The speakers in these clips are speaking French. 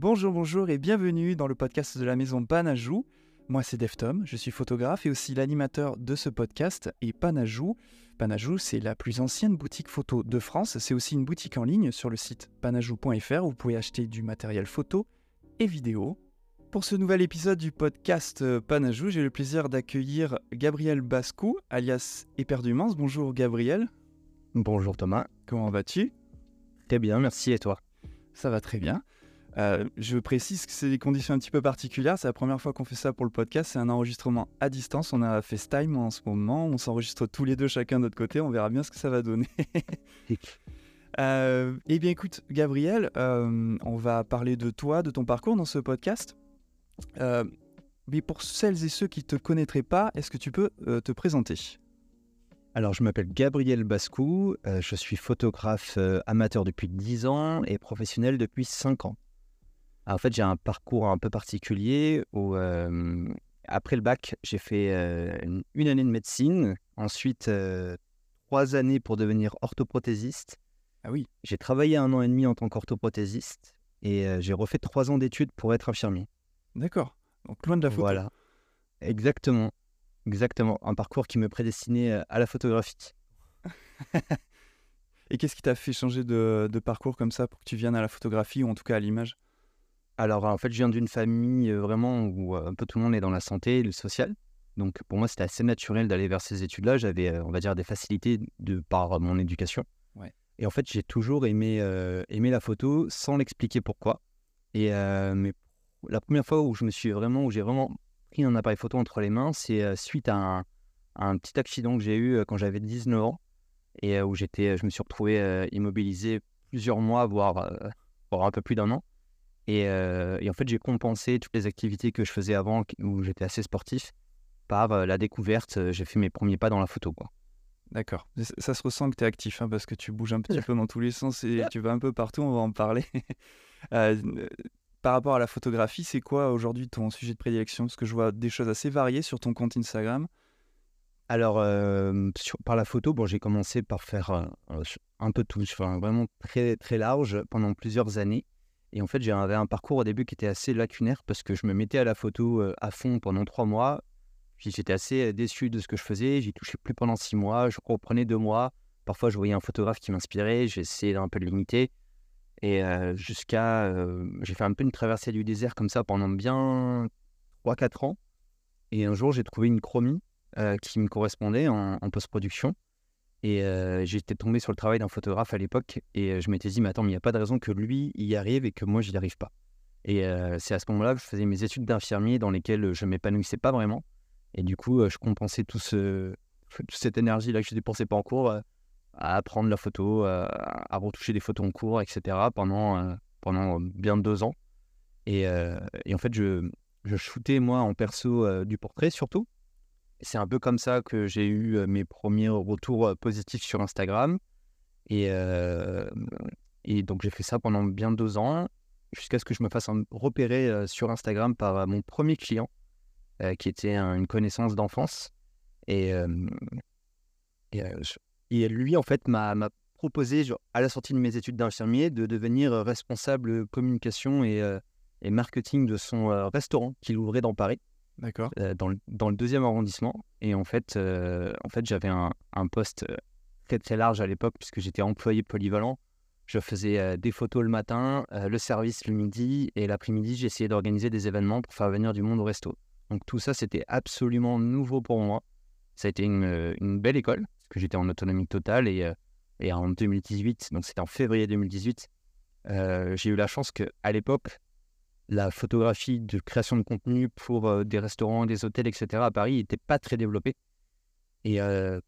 Bonjour, bonjour et bienvenue dans le podcast de la maison Panajou. Moi c'est Deftom, je suis photographe et aussi l'animateur de ce podcast et Panajou. Panajou c'est la plus ancienne boutique photo de France, c'est aussi une boutique en ligne sur le site panajou.fr où vous pouvez acheter du matériel photo et vidéo. Pour ce nouvel épisode du podcast euh, Panajou, j'ai le plaisir d'accueillir Gabriel Bascou, alias Éperdumance. Bonjour Gabriel, Bonjour Thomas. comment vas-tu? Très bien, merci et toi? Ça va très bien. Euh, je précise que c'est des conditions un petit peu particulières. C'est la première fois qu'on fait ça pour le podcast. C'est un enregistrement à distance. On a FaceTime en ce moment. On s'enregistre tous les deux chacun de notre côté. On verra bien ce que ça va donner. Euh, eh bien, écoute, Gabriel, euh, on va parler de toi, de ton parcours dans ce podcast. Euh, mais pour celles et ceux qui ne te connaîtraient pas, est-ce que tu peux te présenter? Alors je m'appelle Gabriel Bascou, je suis photographe amateur depuis 10 ans et professionnel depuis 5 ans. Alors, en fait j'ai un parcours un peu particulier où euh, après le bac j'ai fait euh, une, une année de médecine, ensuite euh, trois années pour devenir orthoprothésiste. Ah oui. J'ai travaillé un an et demi en tant qu'orthoprothésiste et j'ai refait trois ans d'études pour être infirmier. D'accord. Donc, loin de la photo. Voilà. Exactement. Exactement. Un parcours qui me prédestinait à la photographie. Et qu'est-ce qui t'a fait changer de, de parcours comme ça pour que tu viennes à la photographie ou en tout cas à l'image? Alors, en fait, je viens d'une famille vraiment où un peu tout le monde est dans la santé et le social. Donc, pour moi, c'était assez naturel d'aller vers ces études-là. J'avais, on va dire, des facilités de par mon éducation. Ouais. Et en fait, j'ai toujours aimé, euh, aimé la photo sans l'expliquer pourquoi. Et euh, mais la première fois où je me suis vraiment, où j'ai vraiment pris un appareil photo entre les mains, c'est suite à un, à un petit accident que j'ai eu quand j'avais 19 ans et où j'étais, je me suis retrouvé immobilisé plusieurs mois, voire, voire un peu plus d'un an. Et, euh, et en fait, j'ai compensé toutes les activités que je faisais avant, où j'étais assez sportif, par euh, la découverte. Euh, J'ai fait mes premiers pas dans la photo. Quoi. D'accord. Ça, se ressent que tu es actif hein, parce que tu bouges un petit peu dans tous les sens et tu vas un peu partout, on va en parler. Euh, par rapport à la photographie, c'est quoi aujourd'hui ton sujet de prédilection? Parce que je vois des choses assez variées sur ton compte Instagram. Alors, euh, sur- par la photo, bon, j'ai commencé par faire euh, un peu tout, enfin, vraiment très, très large pendant plusieurs années. Et en fait, j'avais un parcours au début qui était assez lacunaire parce que je me mettais à la photo euh, à fond pendant trois mois. J'étais assez euh, déçu de ce que je faisais. J'y touchais plus pendant six mois. Je reprenais deux mois. Parfois, je voyais un photographe qui m'inspirait. J'essayais d'un peu de l'imiter. Et euh, jusqu'à. j'ai fait un peu une traversée du désert comme ça pendant bien 3-4 ans. Et un jour, j'ai trouvé une chromie qui me correspondait en post-production. Et j'étais tombé sur le travail d'un photographe à l'époque et je m'étais dit, mais attends, mais il n'y a pas de raison que lui y arrive et que moi, j'y arrive pas. Et c'est à ce moment-là que je faisais mes études d'infirmier dans lesquelles je m'épanouissais pas vraiment. Et du coup, je compensais tout ce, toute cette énergie-là que je dépensais pas en cours à apprendre la photo, à retoucher des photos en cours, etc. pendant, pendant bien deux ans. Et, en fait, je, je shootais moi en perso du portrait surtout. C'est un peu comme ça que j'ai eu mes premiers retours positifs sur Instagram. Et, donc j'ai fait ça pendant bien deux ans, jusqu'à ce que je me fasse repérer sur Instagram par mon premier client, qui était un- une connaissance d'enfance. Et, lui, en fait, m'a proposé, à la sortie de mes études d'infirmier, de devenir responsable communication et, et marketing de son restaurant qu'il ouvrait dans Paris Dans, le, dans le deuxième arrondissement. Et en fait, en fait j'avais un, poste très très large à l'époque puisque j'étais employé polyvalent. Je faisais des photos le matin, le service le midi et l'après-midi, j'essayais d'organiser des événements pour faire venir du monde au resto. Donc tout ça, c'était absolument nouveau pour moi. Ça a été une, belle école parce que j'étais en autonomie totale et, et en 2018, donc c'était en février 2018, euh, j'ai eu la chance que à l'époque, la photographie de création de contenu pour euh, des restaurants, des hôtels, etc. à Paris n'était pas très développée. Et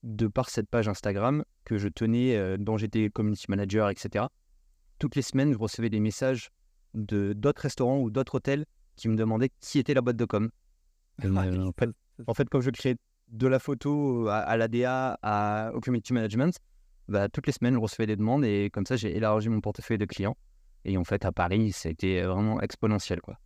de par cette page Instagram que je tenais, dont j'étais community manager, etc., toutes les semaines, je recevais des messages de d'autres restaurants ou d'autres hôtels qui me demandaient qui était la boîte de com. Et, euh, en, fait, en fait, comme je créais de la photo à, à l'ADA, à, au community management, bah, toutes les semaines, je recevais des demandes et comme ça, j'ai élargi mon portefeuille de clients. Et en fait, à Paris, ça a été vraiment exponentiel. Quoi.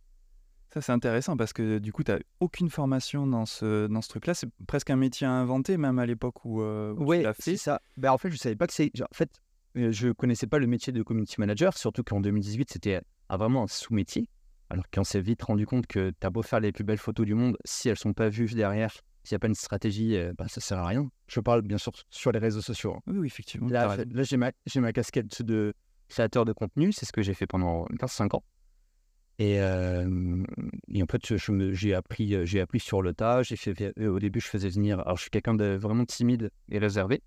Ça, c'est intéressant parce que du coup, tu n'as aucune formation dans ce, dans ce truc-là. C'est presque un métier à inventer, même à l'époque où, euh, où Ouais, tu l'as c'est fait. ça. Bah, en fait, je savais pas que c'est. En fait, euh, je connaissais pas le métier de community manager, surtout qu'en 2018, c'était vraiment un sous-métier. Alors qu'on s'est vite rendu compte que tu as beau faire les plus belles photos du monde, si elles sont pas vues derrière, s'il n'y a pas une stratégie, ça bah, ça sert à rien. Je parle bien sûr sur les réseaux sociaux. Hein. Oui, effectivement. Là, j'ai ma, ma, casquette de créateur de contenu, c'est ce que j'ai fait pendant 15-5 ans. Et, et, en fait, j'ai appris, appris sur le tas. Fait, au début, je faisais venir. Alors, je suis quelqu'un de vraiment timide et réservé.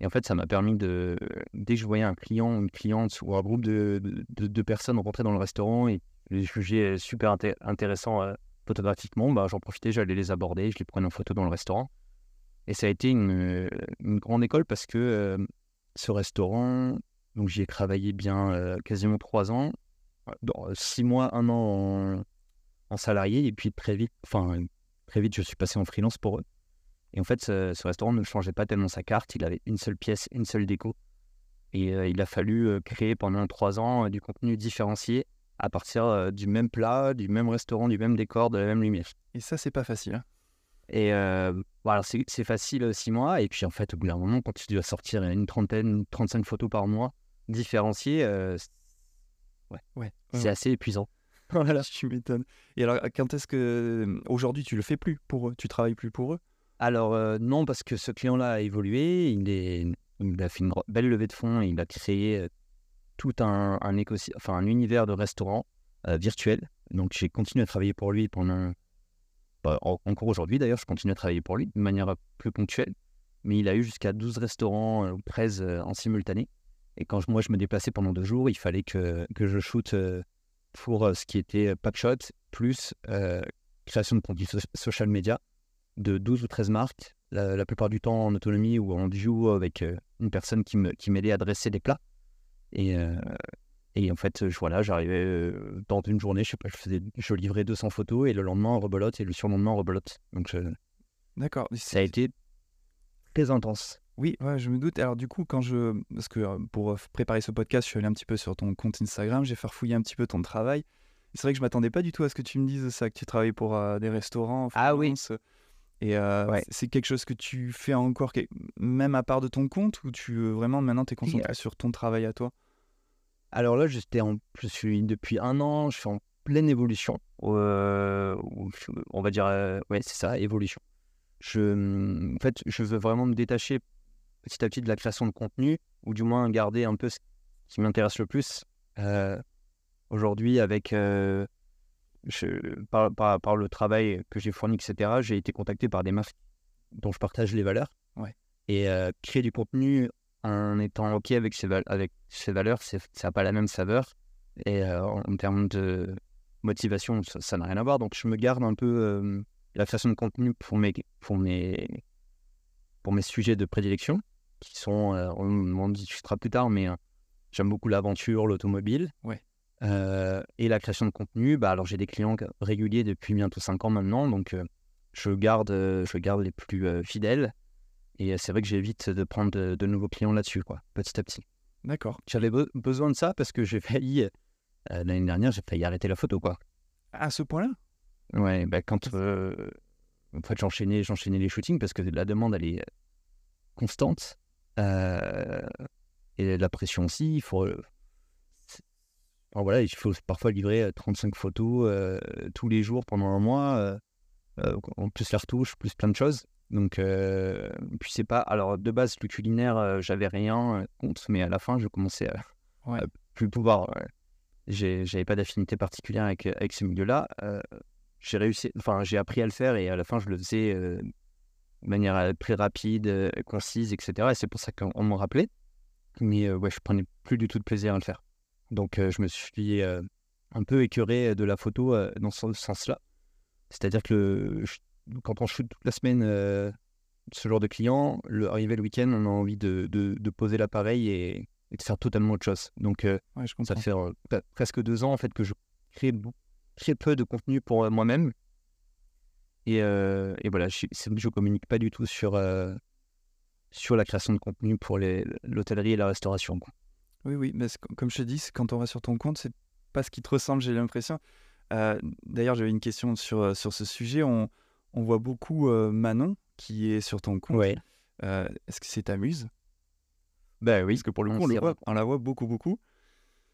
Et en fait, ça m'a permis de, dès que je voyais un client, une cliente ou un groupe de, de, personnes rentrer dans le restaurant et les juger super intéressants photographiquement, bah, j'en profitais, j'allais les aborder, je les prenais en photo dans le restaurant. Et ça a été une, une grande école parce que ce restaurant, donc j'y ai travaillé bien quasiment trois ans dans six mois, un an en, salarié, et puis très vite, enfin, très vite, je suis passé en freelance pour eux. Et en fait, ce, restaurant ne changeait pas tellement sa carte, il avait une seule pièce, une seule déco. Et euh, il a fallu euh, créer pendant trois ans du contenu différencié à partir du même plat, du même restaurant, du même décor, de la même lumière. Et ça, c'est pas facile. Hein. et voilà, c'est facile six mois. Et puis en fait, au bout d'un moment, quand tu dois sortir une trentaine, 35 photos par mois différenciées, Ouais. c'est assez épuisant. voilà, tu m'étonnes. Et alors, quand est-ce que aujourd'hui tu le fais plus pour eux? Tu travailles plus pour eux? Alors euh, non, parce que ce client-là a évolué. Il, est, il a fait une belle levée de fonds. Et il a créé euh, tout un, un, enfin, un univers de restaurants euh, virtuels. Donc j'ai continué à travailler pour lui pendant. Bah, encore aujourd'hui d'ailleurs, je continue à travailler pour lui de manière plus ponctuelle. Mais il a eu jusqu'à 12 restaurants ou 13 en simultané. Et quand moi je me déplaçais pendant deux jours, il fallait que, que je shoote euh, pour euh, ce qui était euh, packshot plus création de contenu social media de 12 ou 13 marques, la, plupart du temps en autonomie ou en duo avec une personne qui m'aidait qui à dresser des plats. Et, et en fait, je, voilà, j'arrivais dans une journée, je sais pas, je, faisais, je livrais 200 photos et le lendemain, rebolote et le surlendemain, rebolote. Donc, D'accord. Ça a été très intense. Oui, ouais, je me doute. Alors du coup, quand je... Parce que euh, pour euh, préparer ce podcast, je suis allé un petit peu sur ton compte Instagram, j'ai farfouillé un petit peu ton travail. C'est vrai que je m'attendais pas du tout à ce que tu me dises ça, que tu travailles pour euh, des restaurants. ah oui. Et c'est quelque chose que tu fais encore, même à part de ton compte, ou tu vraiment maintenant tu es concentré sur ton travail à toi? Alors là, j'étais en... je suis depuis un an, je suis en pleine évolution. on va dire, ouais, c'est ça, évolution. Je, en fait, je veux vraiment me détacher petit à petit de la création de contenu, ou du moins garder un peu ce qui m'intéresse le plus. Euh, aujourd'hui, avec euh, par, par, le travail que j'ai fourni, etc., j'ai été contacté par des marques dont je partage les valeurs. Ouais. Et euh, créer du contenu en étant OK avec ces, avec ces valeurs, ça n'a pas la même saveur. Et en, termes de motivation, ça n'a rien à voir. Donc, je me garde un peu la création de contenu pour mes, pour mes, pour mes sujets de prédilection qui sont, euh, on en discutera plus tard, mais euh, j'aime beaucoup l'aventure, l'automobile. Ouais. Euh, et la création de contenu, bah, alors j'ai des clients réguliers depuis bientôt 5 ans maintenant, donc je, garde, je garde les plus fidèles. Et c'est vrai que j'évite de prendre de, nouveaux clients là-dessus, quoi, petit à petit. D'accord. J'avais besoin de ça parce que j'ai failli, l'année dernière, j'ai failli arrêter la photo, quoi. À ce point-là? Ouais, bah, quand en fait, j'enchaînais, j'enchaînais les shootings parce que la demande, elle est constante. Euh, et la pression aussi, il faut. voilà, il faut parfois livrer 35 photos tous les jours pendant un mois, en plus la retouche, plus plein de choses. Donc, puis c'est pas. Alors, de base, le culinaire, j'avais rien contre, mais à la fin, je commençais à, plus pouvoir. J'avais pas d'affinité particulière avec, avec ce milieu-là. j'ai réussi, enfin, j'ai appris à le faire et à la fin, je le faisais de manière très rapide, concise, etc. Et c'est pour ça qu'on m'en rappelait. Mais euh, ouais, je prenais plus du tout de plaisir à le faire. Donc je me suis un peu écœuré de la photo dans ce sens-là. C'est-à-dire que quand on shoot toute la semaine ce genre de client, le, arrivé le week-end, on a envie de, de, poser l'appareil et, de faire totalement autre chose. Donc ça fait presque deux ans en fait que je crée très peu de contenu pour moi-même et, euh, et voilà, je, je communique pas du tout sur, euh, sur la création de contenu pour l'hôtellerie et la restauration. Oui, oui, mais comme je te dis, quand on va sur ton compte, c'est pas ce qui te ressemble, j'ai l'impression. Euh, d'ailleurs, j'avais une question sur, sur ce sujet. On, on voit beaucoup Manon qui est sur ton compte. Ouais. Est-ce que c'est ta muse? Ben oui. Parce que pour le coup, on, la voit beaucoup, beaucoup.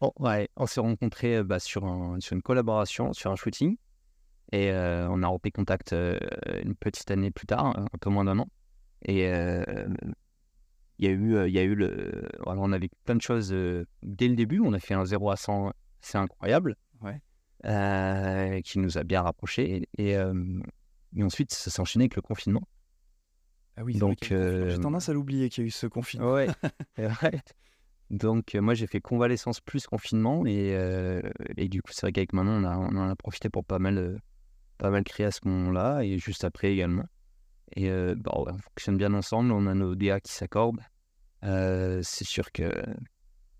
Oh, ouais, on s'est rencontrés bah, sur, un, sur une collaboration, sur un shooting. Et on a repris contact une petite année plus tard, un peu moins d'un an. Et il y a eu, il y a eu le. on avait plein de choses dès le début. On a fait un 0 à 100, c'est incroyable. Ouais. qui nous a bien rapprochés. Et, et, ensuite, ça s'est enchaîné avec le confinement. Ah oui, donc j'ai tendance à l'oublier qu'il y a eu ce confinement. Ouais, Donc, moi, j'ai fait convalescence plus confinement. Et, et du coup, c'est vrai qu'avec maman, on, a, on en a profité pour pas mal, pas mal créer à ce moment-là. Et juste après également. Et bah, on fonctionne bien ensemble, on a nos DA qui s'accordent. c'est sûr que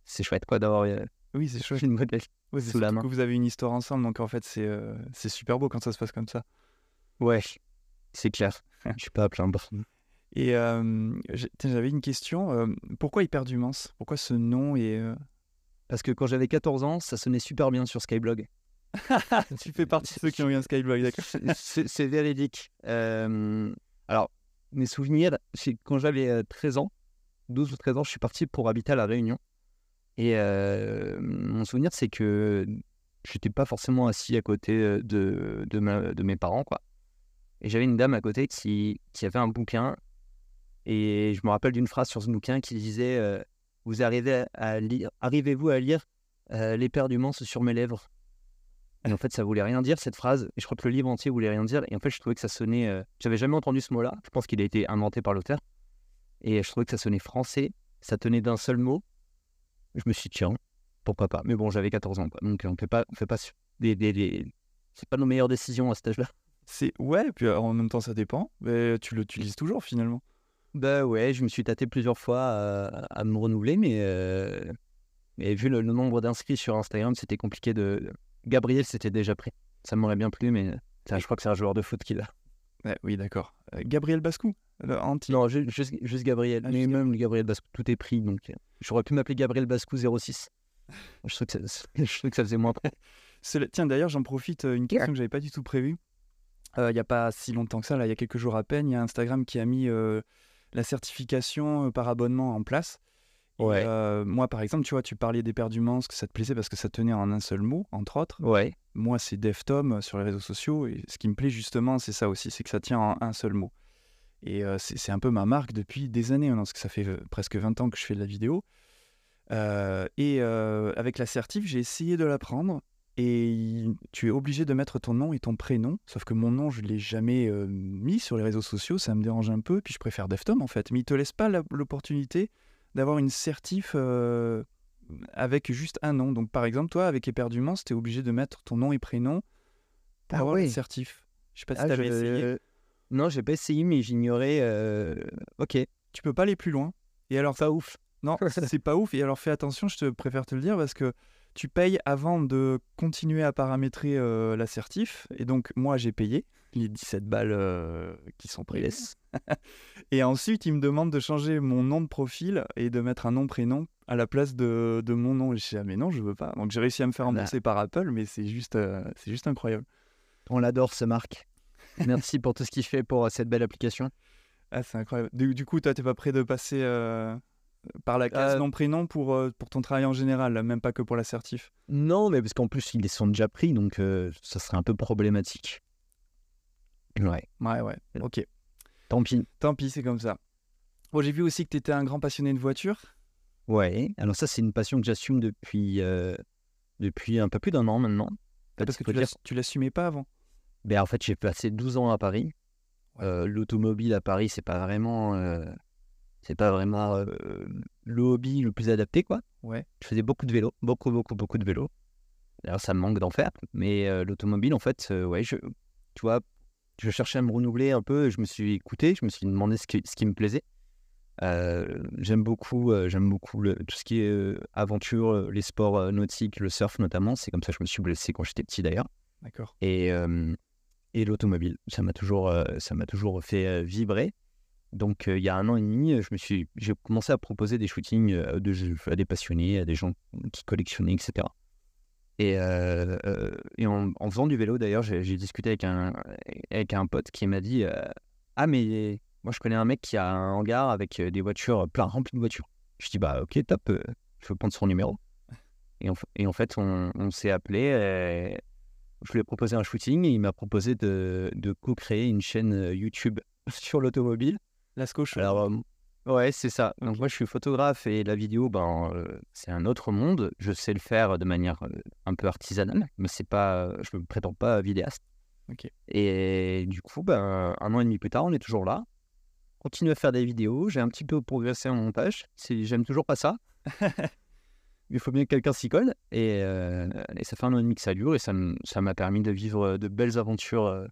c'est chouette quoi d'avoir oui, c'est chouette. une modèle sous la main. Que vous avez une histoire ensemble, donc en fait c'est c'est super beau quand ça se passe comme ça. Ouais, c'est clair. Je suis pas à plaindre. Et j'avais une question. pourquoi Hyperdumance Pourquoi ce nom et Parce que quand j'avais 14 ans, ça sonnait super bien sur Skyblog. tu fais partie de ceux qui ont eu un Skyblog, d'accord C'est véridique. Alors, mes souvenirs, c'est quand j'avais 13 euh, ans, 12 ou 13 ans, je suis parti pour habiter à La Réunion. Et euh, mon souvenir, c'est que je n'étais pas forcément assis à côté euh, de, mes parents, quoi. Et j'avais une dame à côté qui, avait un bouquin. Et je me rappelle d'une phrase sur ce bouquin qui disait Vous arrivez à lire, arrivez-vous à lire du sur mes lèvres? Et en fait, ça voulait rien dire cette phrase. Et je crois que le livre entier voulait rien dire. Et en fait, je trouvais que ça sonnait. Euh... J'avais jamais entendu ce mot-là. Je pense qu'il a été inventé par l'auteur. Et je trouvais que ça sonnait français. Ça tenait d'un seul mot. Je me suis dit, tiens, pourquoi pas. Mais bon, j'avais 14 ans. Donc, on fait pas, on fait pas des, des, des... C'est pas nos meilleures décisions à cet âge-là. C'est ouais. Puis en même temps, ça dépend. Mais tu l'utilises toujours finalement. Bah ouais, je me suis tâté plusieurs fois à, me renouveler, mais, euh... mais vu le nombre d'inscrits sur Instagram, c'était compliqué de, Gabriel, c'était déjà pris. Ça m'aurait bien plu, mais je crois que c'est un joueur de foot qui l'a. oui, d'accord. Euh, Gabriel Bascou anti... Non, juste, Gabriel. Ah, mais même Gabriel Bascou, tout est pris. Donc, euh, j'aurais pu m'appeler Gabriel Bascou 06. je, trouve que ça, je que ça faisait moins. Tiens, d'ailleurs, j'en profite, euh, une question que j'avais pas du tout prévue. Il n'y a pas si longtemps que ça, là, il y a quelques jours à peine, il y a Instagram qui a mis la certification par abonnement en place. Ouais. moi, par exemple, tu vois, tu parlais des que ça te plaisait parce que ça tenait en un seul mot, entre autres. Ouais. Moi, c'est DevTom sur les réseaux sociaux. Et ce qui me plaît justement, c'est ça aussi, c'est que ça tient en un seul mot. Et c'est un peu ma marque depuis des années, hein, parce que ça fait presque 20 ans que je fais de la vidéo. et avec l'assertif, j'ai essayé de l'apprendre. Et tu es obligé de mettre ton nom et ton prénom. Sauf que mon nom, je ne l'ai jamais mis sur les réseaux sociaux. Ça me dérange un peu. Puis je préfère DevTom en fait. Mais il ne te laisse pas l'opportunité d'avoir une certif euh, avec juste un nom. Donc par exemple, toi, avec éperdument, es obligé de mettre ton nom et prénom pour ah avoir oui. certif. Je sais pas si ah, tu avais essayé. Non, j'ai pas essayé, mais j'ignorais. Euh, ok. Tu peux pas aller plus loin. Et alors, ça ouf. Non, c'est pas ouf. Et alors, fais attention, je te préfère te le dire parce que tu payes avant de continuer à paramétrer euh, l'assertif. Et donc, moi, j'ai payé les 17 balles euh, qui sont prises. et ensuite, il me demande de changer mon nom de profil et de mettre un nom-prénom à la place de, de mon nom. Et je dis, ah, mais non, je veux pas. Donc, j'ai réussi à me faire rembourser par Apple, mais c'est juste, euh, c'est juste incroyable. On l'adore, ce Marc. Merci pour tout ce qu'il fait pour cette belle application. Ah, c'est incroyable. Du, coup, toi, t'es pas prêt de passer par la case euh, nom prénom pour, euh, pour ton travail en général, même pas que pour l'assertif? Non, mais parce qu'en plus ils sont déjà pris, donc euh, ça serait un peu problématique. Ouais. Ouais, ouais. Ok. Tant pis. Tant pis, c'est comme ça. Bon, j'ai vu aussi que tu étais un grand passionné de voiture. Ouais. Alors ça, c'est une passion que j'assume depuis depuis un peu plus d'un an maintenant. parce que tu l'assumais pas avant. Ben en fait, j'ai passé 12 ans à Paris. L'automobile à Paris, c'est pas vraiment c'est pas vraiment le hobby le plus adapté, quoi. Ouais. Je faisais beaucoup de vélo, beaucoup, beaucoup, beaucoup de vélo. D'ailleurs, ça me manque d'en faire. Mais l'automobile, en fait, ouais, je, tu vois, je cherchais à me renouveler un peu. Je me suis écouté, je me suis demandé ce qui, ce qui me plaisait. j'aime beaucoup, j'aime beaucoup le, tout ce qui est aventure, les sports nautiques, le surf notamment. C'est comme ça que je me suis blessé quand j'étais petit d'ailleurs. D'accord. Et, et l'automobile, ça m'a toujours, ça m'a toujours fait vibrer. Donc, il y a un an et demi, je me suis, j'ai commencé à proposer des shootings à des passionnés, à des gens qui collectionnaient, etc. Et, et en, faisant du vélo, d'ailleurs, j'ai discuté avec un, avec un pote qui m'a dit Ah, mais moi, je connais un mec qui a un hangar avec des voitures, plein rempli de voitures. Je dis Bah, ok, top, je veux prendre son numéro. Et en, et en fait, on, on s'est appelé. et je lui ai proposé un shooting et il m'a proposé de, de co-créer une chaîne euh, YouTube sur l'automobile. Lasco Show. Alors, euh, ouais, c'est ça. Donc, moi, je suis photographe et la vidéo, ben, euh, c'est un autre monde. Je sais le faire de manière euh, un peu artisanale, mais c'est pas, je me prétends pas vidéaste. Ok. Et du coup, ben, un an et demi plus tard, on est toujours là. Continue à faire des vidéos. J'ai un petit peu progressé en montage. J'aime toujours pas ça. Il faut bien que quelqu'un s'y colle. Et, euh, et ça fait un an et demi que ça dure. Et ça m'a permis de vivre de belles aventures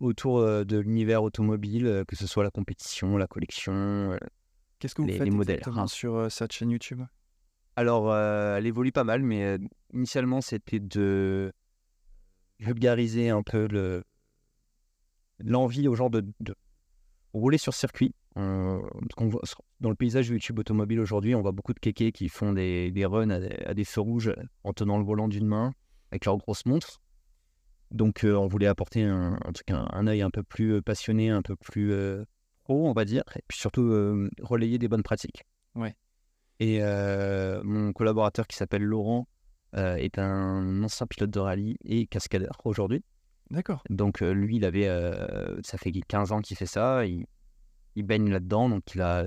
autour de l'univers automobile, que ce soit la compétition, la collection. Qu'est-ce que vous les- faites les modèles, exactement hein. sur euh, cette chaîne YouTube? Alors, euh, elle évolue pas mal, mais euh, initialement, c'était de vulgariser un peu le l'envie aux gens de, de rouler sur circuit. Voit- dans le paysage YouTube automobile aujourd'hui, on voit beaucoup de kékés qui font des, des runs à des, à des feux rouges en tenant le volant d'une main avec leur grosse montre. Donc, euh, on voulait apporter un, un truc, un, un œil un peu plus passionné, un peu plus euh, pro, on va dire, et puis surtout euh, relayer des bonnes pratiques. Ouais. Et euh, mon collaborateur qui s'appelle Laurent euh, est un ancien pilote de rallye et cascadeur aujourd'hui. D'accord. Donc lui, il avait, ça fait 15 ans qu'il fait ça, il, il baigne là-dedans, donc il, a,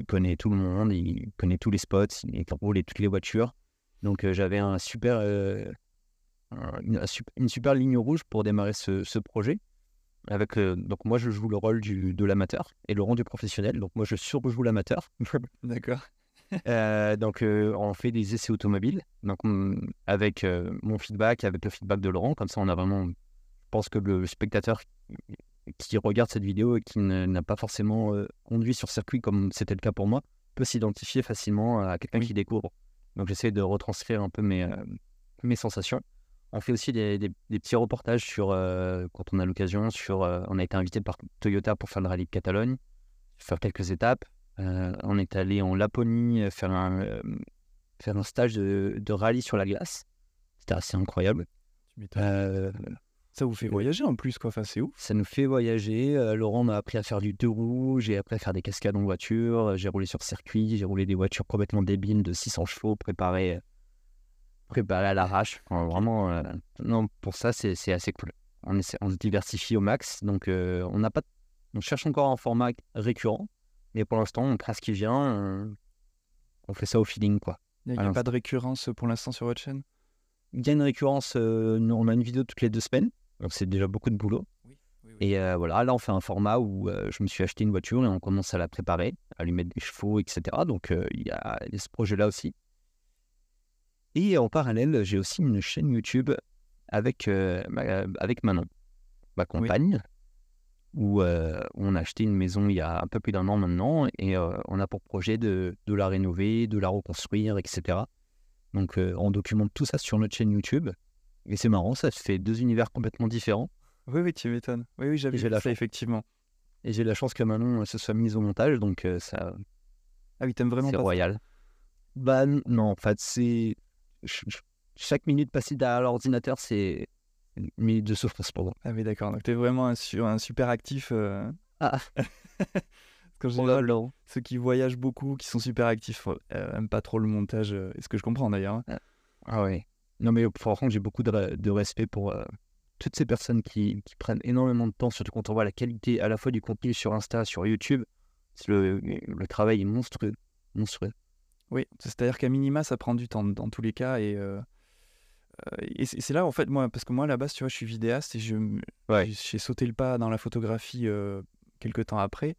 il connaît tout le monde, il connaît tous les spots, il, roule toutes les voitures. Donc j'avais un super, un- une, un sup- une super ligne rouge pour démarrer ce, ce projet. Avec, euh, donc moi, je joue le rôle du, de l'amateur et Laurent du professionnel. Donc moi, je surjoue l'amateur. D'accord. Euh, donc, euh, on fait des essais automobiles. Donc, on- avec mon feedback, avec le feedback de Laurent, comme ça, on a vraiment. Je pense que le spectateur qui regarde cette vidéo et qui n'a pas forcément conduit sur circuit comme c'était le cas pour moi peut s'identifier facilement à quelqu'un Oui. qui découvre. Donc, j'essaie de retranscrire un peu mes, mes sensations. On fait aussi des, des- des petits reportages sur, euh, quand on a l'occasion, sur. euh, on a été invité par Toyota pour faire le rallye de Catalogne, faire quelques étapes. Euh, on est allé en Laponie faire un, faire un stage de, de rallye sur la glace. C'était assez incroyable. Ça vous fait voyager en plus, quoi. Enfin, c'est ouf. ça nous fait voyager. Laurent m'a appris à faire du deux roues. J'ai appris à faire des cascades en voiture. J'ai roulé sur circuit. J'ai roulé des voitures complètement débiles de 600 chevaux préparées, préparées à l'arrache. Vraiment, euh, non, pour ça, c'est assez cool. On, essaie- on se diversifie au max. Donc, euh, on n'a pas, on cherche encore un format récurrent. Mais pour l'instant, on prend ce qui vient. On, on fait ça au feeling, quoi. Il n'y a, pas de récurrence pour l'instant sur votre chaîne? Il y a une récurrence. euh, on a une vidéo toutes les deux semaines. Donc, c'est déjà beaucoup de boulot. Oui. Et euh, voilà, là, on fait un format où euh, je me suis acheté une voiture et on commence à la préparer, à lui mettre des chevaux, etc. Donc, euh, il y, a il y a ce projet-là aussi. Et en parallèle, j'ai aussi une chaîne YouTube avec, euh, ma- avec Manon, ma compagne, où euh, on a acheté une maison il y a un peu plus d'un an maintenant et euh, on a pour projet de, de la rénover, de la reconstruire, etc. Donc, euh, on documente tout ça sur notre chaîne YouTube. Et c'est marrant, ça fait deux univers complètement différents. Oui, oui, tu m'étonnes. Oui, oui, j'avais vu ça, chance. effectivement. Et j'ai la chance que Manon euh, se soit mise au montage, donc euh, ça, Ah oui, t'aimes vraiment c'est royal. Bah non, en fait, c'est. Ch- ch- Chaque minute passée derrière l'ordinateur, c'est une minute de souffrance pour moi. Ah oui, d'accord. Donc, t'es vraiment un, un super actif. euh, Ah, ceux qui voyagent beaucoup, qui sont super actifs, euh, aiment pas trop le montage. euh, et ce que je comprends d'ailleurs. hein. Ah ouais. Non, mais franchement, j'ai beaucoup de, re- de respect pour euh, toutes ces personnes qui, qui prennent énormément de temps, surtout quand on voit la qualité à la fois du contenu sur Insta, sur YouTube. Le, le travail est monstrueux. monstrueux. Oui, c'est-à-dire qu'à minima, ça prend du temps dans tous les cas. Et, euh, euh, et c'est là, en fait, moi, parce que moi, à la base, tu vois, je suis vidéaste et Ouais. j'ai sauté le pas dans la photographie euh, quelques temps après.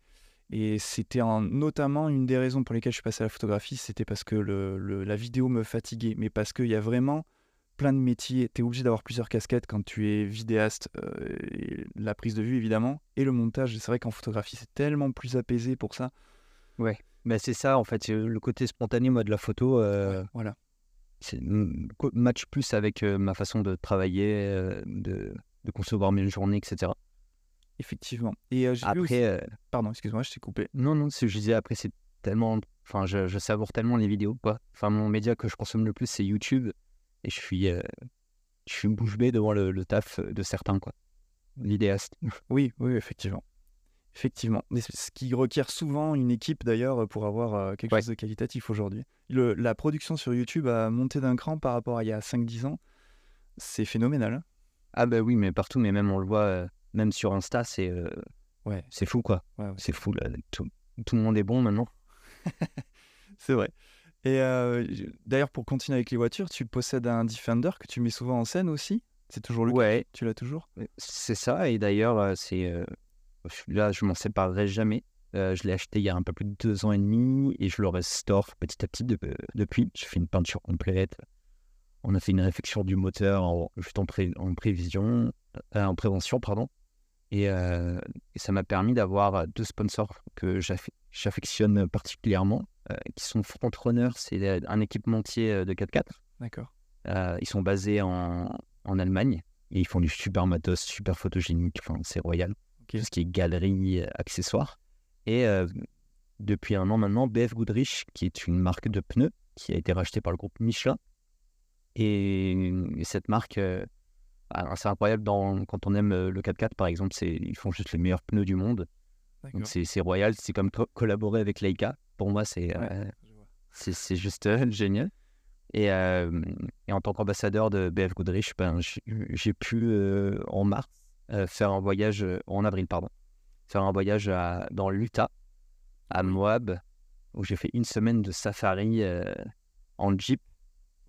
Et c'était en- notamment une des raisons pour lesquelles je suis passé à la photographie, c'était parce que le, le- la vidéo me fatiguait, mais parce qu'il y a vraiment plein de métiers. Tu es obligé d'avoir plusieurs casquettes quand tu es vidéaste, euh, et la prise de vue évidemment, et le montage. C'est vrai qu'en photographie, c'est tellement plus apaisé pour ça. Mais c'est ça, en fait, euh, le côté spontané, moi, de la photo, euh, Voilà. c'est match plus avec euh, ma façon de travailler, euh, de, de concevoir mes journées, etc. Effectivement. Et aussi- Après, Pardon, excuse-moi, je t'ai coupé. non, non, je disais, après, c'est tellement. Enfin, je, je savoure tellement les vidéos, quoi. Enfin, mon média que je consomme le plus, c'est YouTube. Et je suis, je suis bouche bée devant le, le taf de certains, quoi. L'idéaste. Oui, oui, effectivement. Effectivement. Ce qui requiert souvent une équipe d'ailleurs pour avoir euh, quelque Ouais. chose de qualitatif aujourd'hui. La production sur YouTube a monté d'un cran par rapport à il y a 5-10 ans. C'est phénoménal. hein. Ah bah oui, mais partout, mais même on le voit, euh, même sur Insta, c'est euh, Ouais, c'est fou quoi. ouais, ouais. C'est fou, là. Tout, tout le monde est bon maintenant. C'est vrai. Et euh, d'ailleurs, pour continuer avec les voitures, tu possèdes un Defender que tu mets souvent en scène aussi? C'est toujours le cas? Ouais, Tu l'as toujours? C'est ça. Et d'ailleurs, c'est là, je m'en séparerai jamais. Euh, je l'ai acheté il y a un peu plus de deux ans et demi et je le restaure petit à petit de- euh, depuis. Je fais une peinture complète. On a fait une réfection du moteur en, juste en, pré- en prévision, euh, en prévention, pardon. Et, euh, et ça m'a permis d'avoir deux sponsors que j'aff- j'affectionne particulièrement, qui sont Frontrunner, c'est un équipementier de 4x4. D'accord. Ils sont basés en, en Allemagne et ils font du super matos, super photogénique. Enfin, c'est royal. Ok. Tout ce qui est galerie, euh, accessoires. Et euh, depuis un an maintenant, BF Goodrich, qui est une marque de pneus qui a été rachetée par le groupe Michelin. Et, et cette marque, euh, ah, c'est incroyable dans, quand on aime euh, le 4x4 par exemple, ils font juste les meilleurs pneus du monde. Donc c'est, royal, c'est comme co- collaborer avec Leica. Pour moi, c'est, Ouais, euh, juste génial. Et, euh, et en tant qu'ambassadeur de BF Goodrich, ben, j'ai, pu euh, en mars faire un voyage, euh, en avril, pardon, faire un voyage à- dans l'Utah, à Moab, où j'ai fait une semaine de safari euh, en Jeep.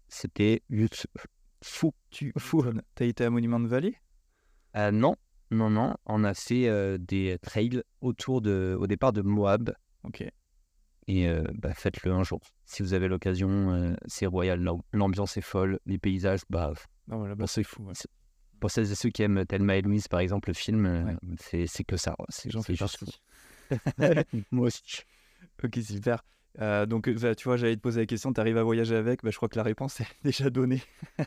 C'était fou. Tu Fou. as été à Monument de Vallée Euh, non, non, non, on a fait euh, des trails autour de, au départ de Moab. Ok. Et euh, bah, faites-le un jour. Si vous avez l'occasion, euh, c'est royal. L'am- L'ambiance est folle, les paysages, bah, Non, voilà, bah, c'est fou. ouais. Pour celles et ceux qui aiment Thelma et Louise, par exemple, le film, euh, Ouais. c'est que ça. C'est J'en fais juste partie. Moi aussi. Ok, super. Euh, donc, euh, tu vois, j'allais te poser la question, tu arrives à voyager avec? Bah, Je crois que la réponse est déjà donnée.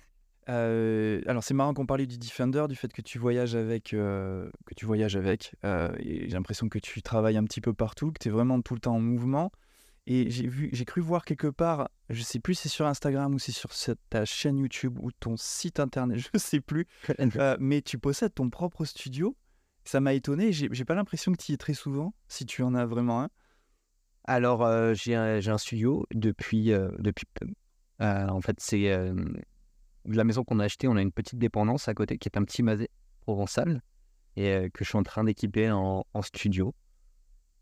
Euh, alors, c'est marrant qu'on parlait du Defender, du fait que tu voyages avec. euh, que tu voyages avec. J'ai l'impression que tu travailles un petit peu partout, que tu es vraiment tout le temps en mouvement. Et j'ai vu, j'ai cru voir quelque part, je sais plus si c'est sur Instagram ou si c'est sur ta chaîne YouTube ou ton site internet, je sais plus, euh, mais tu possèdes ton propre studio. Ça m'a étonné. J'ai j'ai pas l'impression que tu y es très souvent, si tu en as vraiment un. Alors, euh, j'ai un, j'ai un studio depuis, euh, depuis. Euh, en fait, c'est la maison qu'on a achetée. On a une petite dépendance à côté qui est un petit masé provençal et que je suis en train d'équiper en, en studio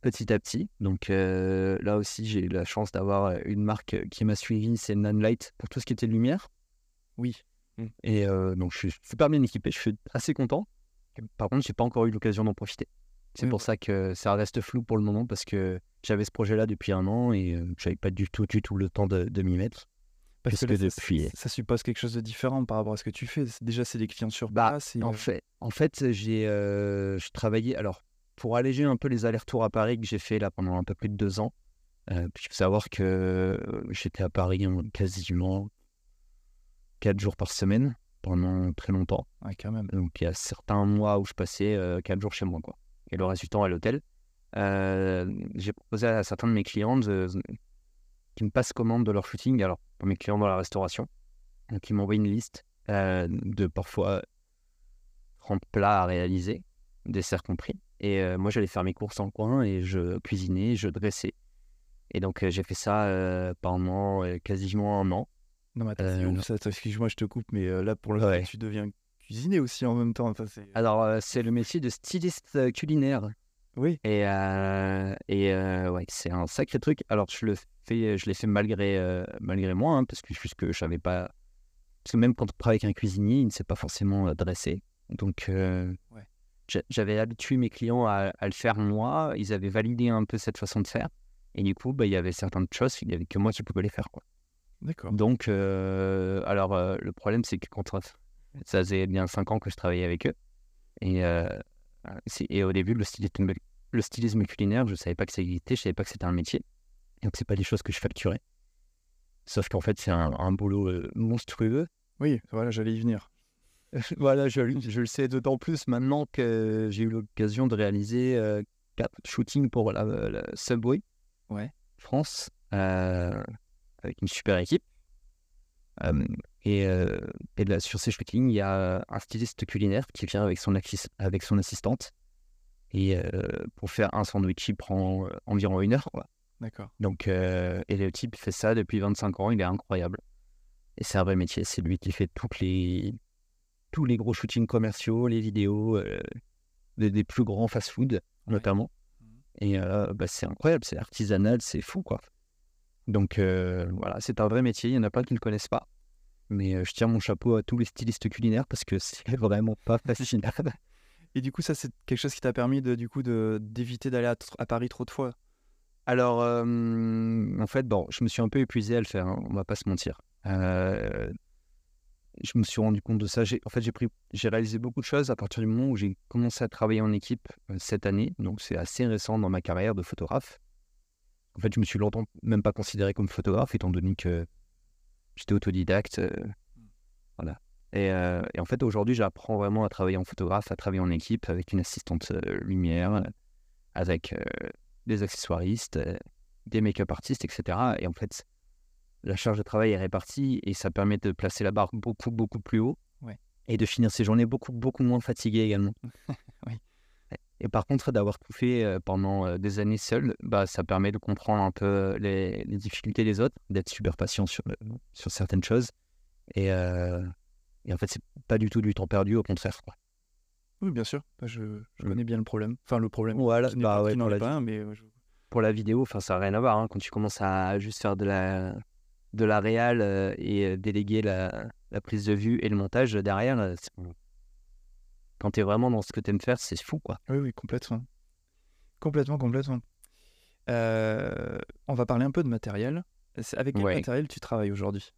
petit à petit. Donc euh, là aussi, j'ai eu la chance d'avoir euh, une marque qui m'a suivi, c'est Nanlite pour tout ce qui était lumière. Oui. Et euh, donc, je suis super bien équipé. Je suis assez content. Par contre, j'ai pas encore eu l'occasion d'en profiter. C'est pour ça que ça reste flou pour le moment parce que j'avais ce projet-là depuis un an et euh, j'avais pas du tout, du tout le temps de, de m'y mettre. Parce que là, depuis- ça, suppose quelque chose de différent par rapport à ce que tu fais. Déjà, c'est des clients sur Bah, place. et, En euh, fait, en fait j'ai euh, je travaillais. Alors, pour alléger un peu les allers-retours à Paris que j'ai fait là pendant un peu plus de deux ans, euh, il faut savoir que euh, j'étais à Paris hein, quasiment quatre jours par semaine pendant très longtemps. ouais, quand même. Donc il y a certains mois où je passais euh, quatre jours chez moi, quoi. Et le reste du temps à l'hôtel. Euh, j'ai proposé à certains de mes clients de- qui me passent commande de leur shooting. Alors, pour mes clients dans la restauration, donc ils m'envoient une liste de parfois 30 plats à réaliser, dessert compris. Et euh, moi, j'allais faire mes courses en coin et je cuisinais, je dressais. Et donc, euh, j'ai fait ça euh, pendant quasiment un an. Non, mais attends, Excuse-moi, je te coupe, mais là, pour le Ouais. tu deviens cuisinier aussi en même temps. Enfin, c'est- Alors, c'est le métier de styliste culinaire. Oui, Et, euh, et euh, ouais, c'est un sacré truc. Alors, je le fais, je l'ai fait malgré, euh, malgré moi, hein, parce que je savais pas. Parce que même quand on travaille avec un cuisinier, il ne sait pas forcément dresser. Donc, Ouais. J'a- j'avais habitué mes clients à, à le faire moi. Ils avaient validé un peu cette façon de faire. Et du coup, bah, il y avait certaines choses, il n'y avait que moi qui pouvais les faire. Quoi. d'accord. Donc, euh, alors, euh, le problème, c'est que quand ça faisait bien 5 ans que je travaillais avec eux. Et, euh, et au début, le stylisme, le stylisme culinaire, je ne savais pas que ça existait, je ne savais pas que c'était un métier. Donc, c'est pas des choses que je facturais. Sauf qu'en fait, c'est un, un boulot monstrueux. Oui, voilà, j'allais y venir. voilà, je, je le sais d'autant plus maintenant que j'ai eu l'occasion de réaliser euh, quatre shootings pour la, la Subway Ouais. France euh, avec une super équipe. Euh, et et là, sur ces shootings, il y a un styliste culinaire qui vient avec son, avec son assistante. Et pour faire un sandwich, il prend environ une heure. Quoi. D'accord. Donc, et le type fait ça depuis 25 ans, il est incroyable. Et c'est un vrai métier, c'est lui qui fait toutes les, tous les gros shootings commerciaux, les vidéos euh, des, des plus grands fast-food, notamment. Mhm. Et euh, bah, c'est incroyable, c'est artisanal, c'est fou, quoi. Donc euh, voilà, c'est un vrai métier, il y en a plein qui ne le connaissent pas. Mais euh, je tire mon chapeau à tous les stylistes culinaires parce que c'est vraiment pas facile. Et du coup, ça, c'est quelque chose qui t'a permis de, du coup, de, d'éviter d'aller à, Paris trop de fois? Alors, en fait, bon, je me suis un peu épuisé à le faire, hein, on va pas se mentir. Euh, je me suis rendu compte de ça. En fait, j'ai pris, j'ai réalisé beaucoup de choses à partir du moment où j'ai commencé à travailler en équipe euh, cette année. Donc, c'est assez récent dans ma carrière de photographe. En fait, je me suis longtemps même pas considéré comme photographe, étant donné que j'étais autodidacte. euh, voilà. Et, euh, et en fait, aujourd'hui, j'apprends vraiment à travailler en photographe, à travailler en équipe avec une assistante lumière, avec des accessoiristes, des make-up artistes, etc. Et en fait, la charge de travail est répartie et ça permet de placer la barre beaucoup, beaucoup plus haut Ouais. et de finir ses journées beaucoup, beaucoup moins fatigué également. Oui. Et par contre, d'avoir tout fait euh, pendant euh, des années seul, bah, ça permet de comprendre un peu euh, les, les difficultés des autres, d'être super patient sur, sur certaines choses. Et, euh, et en fait, c'est pas du tout du temps perdu, au contraire. quoi. Oui, bien sûr. Bah, je, je Mm. connais bien le problème. Enfin, le problème. Voilà, bah pas, ouais, pour la pas un, mais je- pour la vidéo, enfin, ça n'a rien à voir. hein. Quand tu commences à juste faire de la, de la réal euh, et euh, déléguer la, la prise de vue et le montage derrière, euh, quand tu es vraiment dans ce que tu aimes faire, c'est fou, quoi. Oui, oui, complètement. Complètement, complètement. Euh, on va parler un peu de matériel. C'est- Avec quel Ouais. matériel tu travailles aujourd'hui?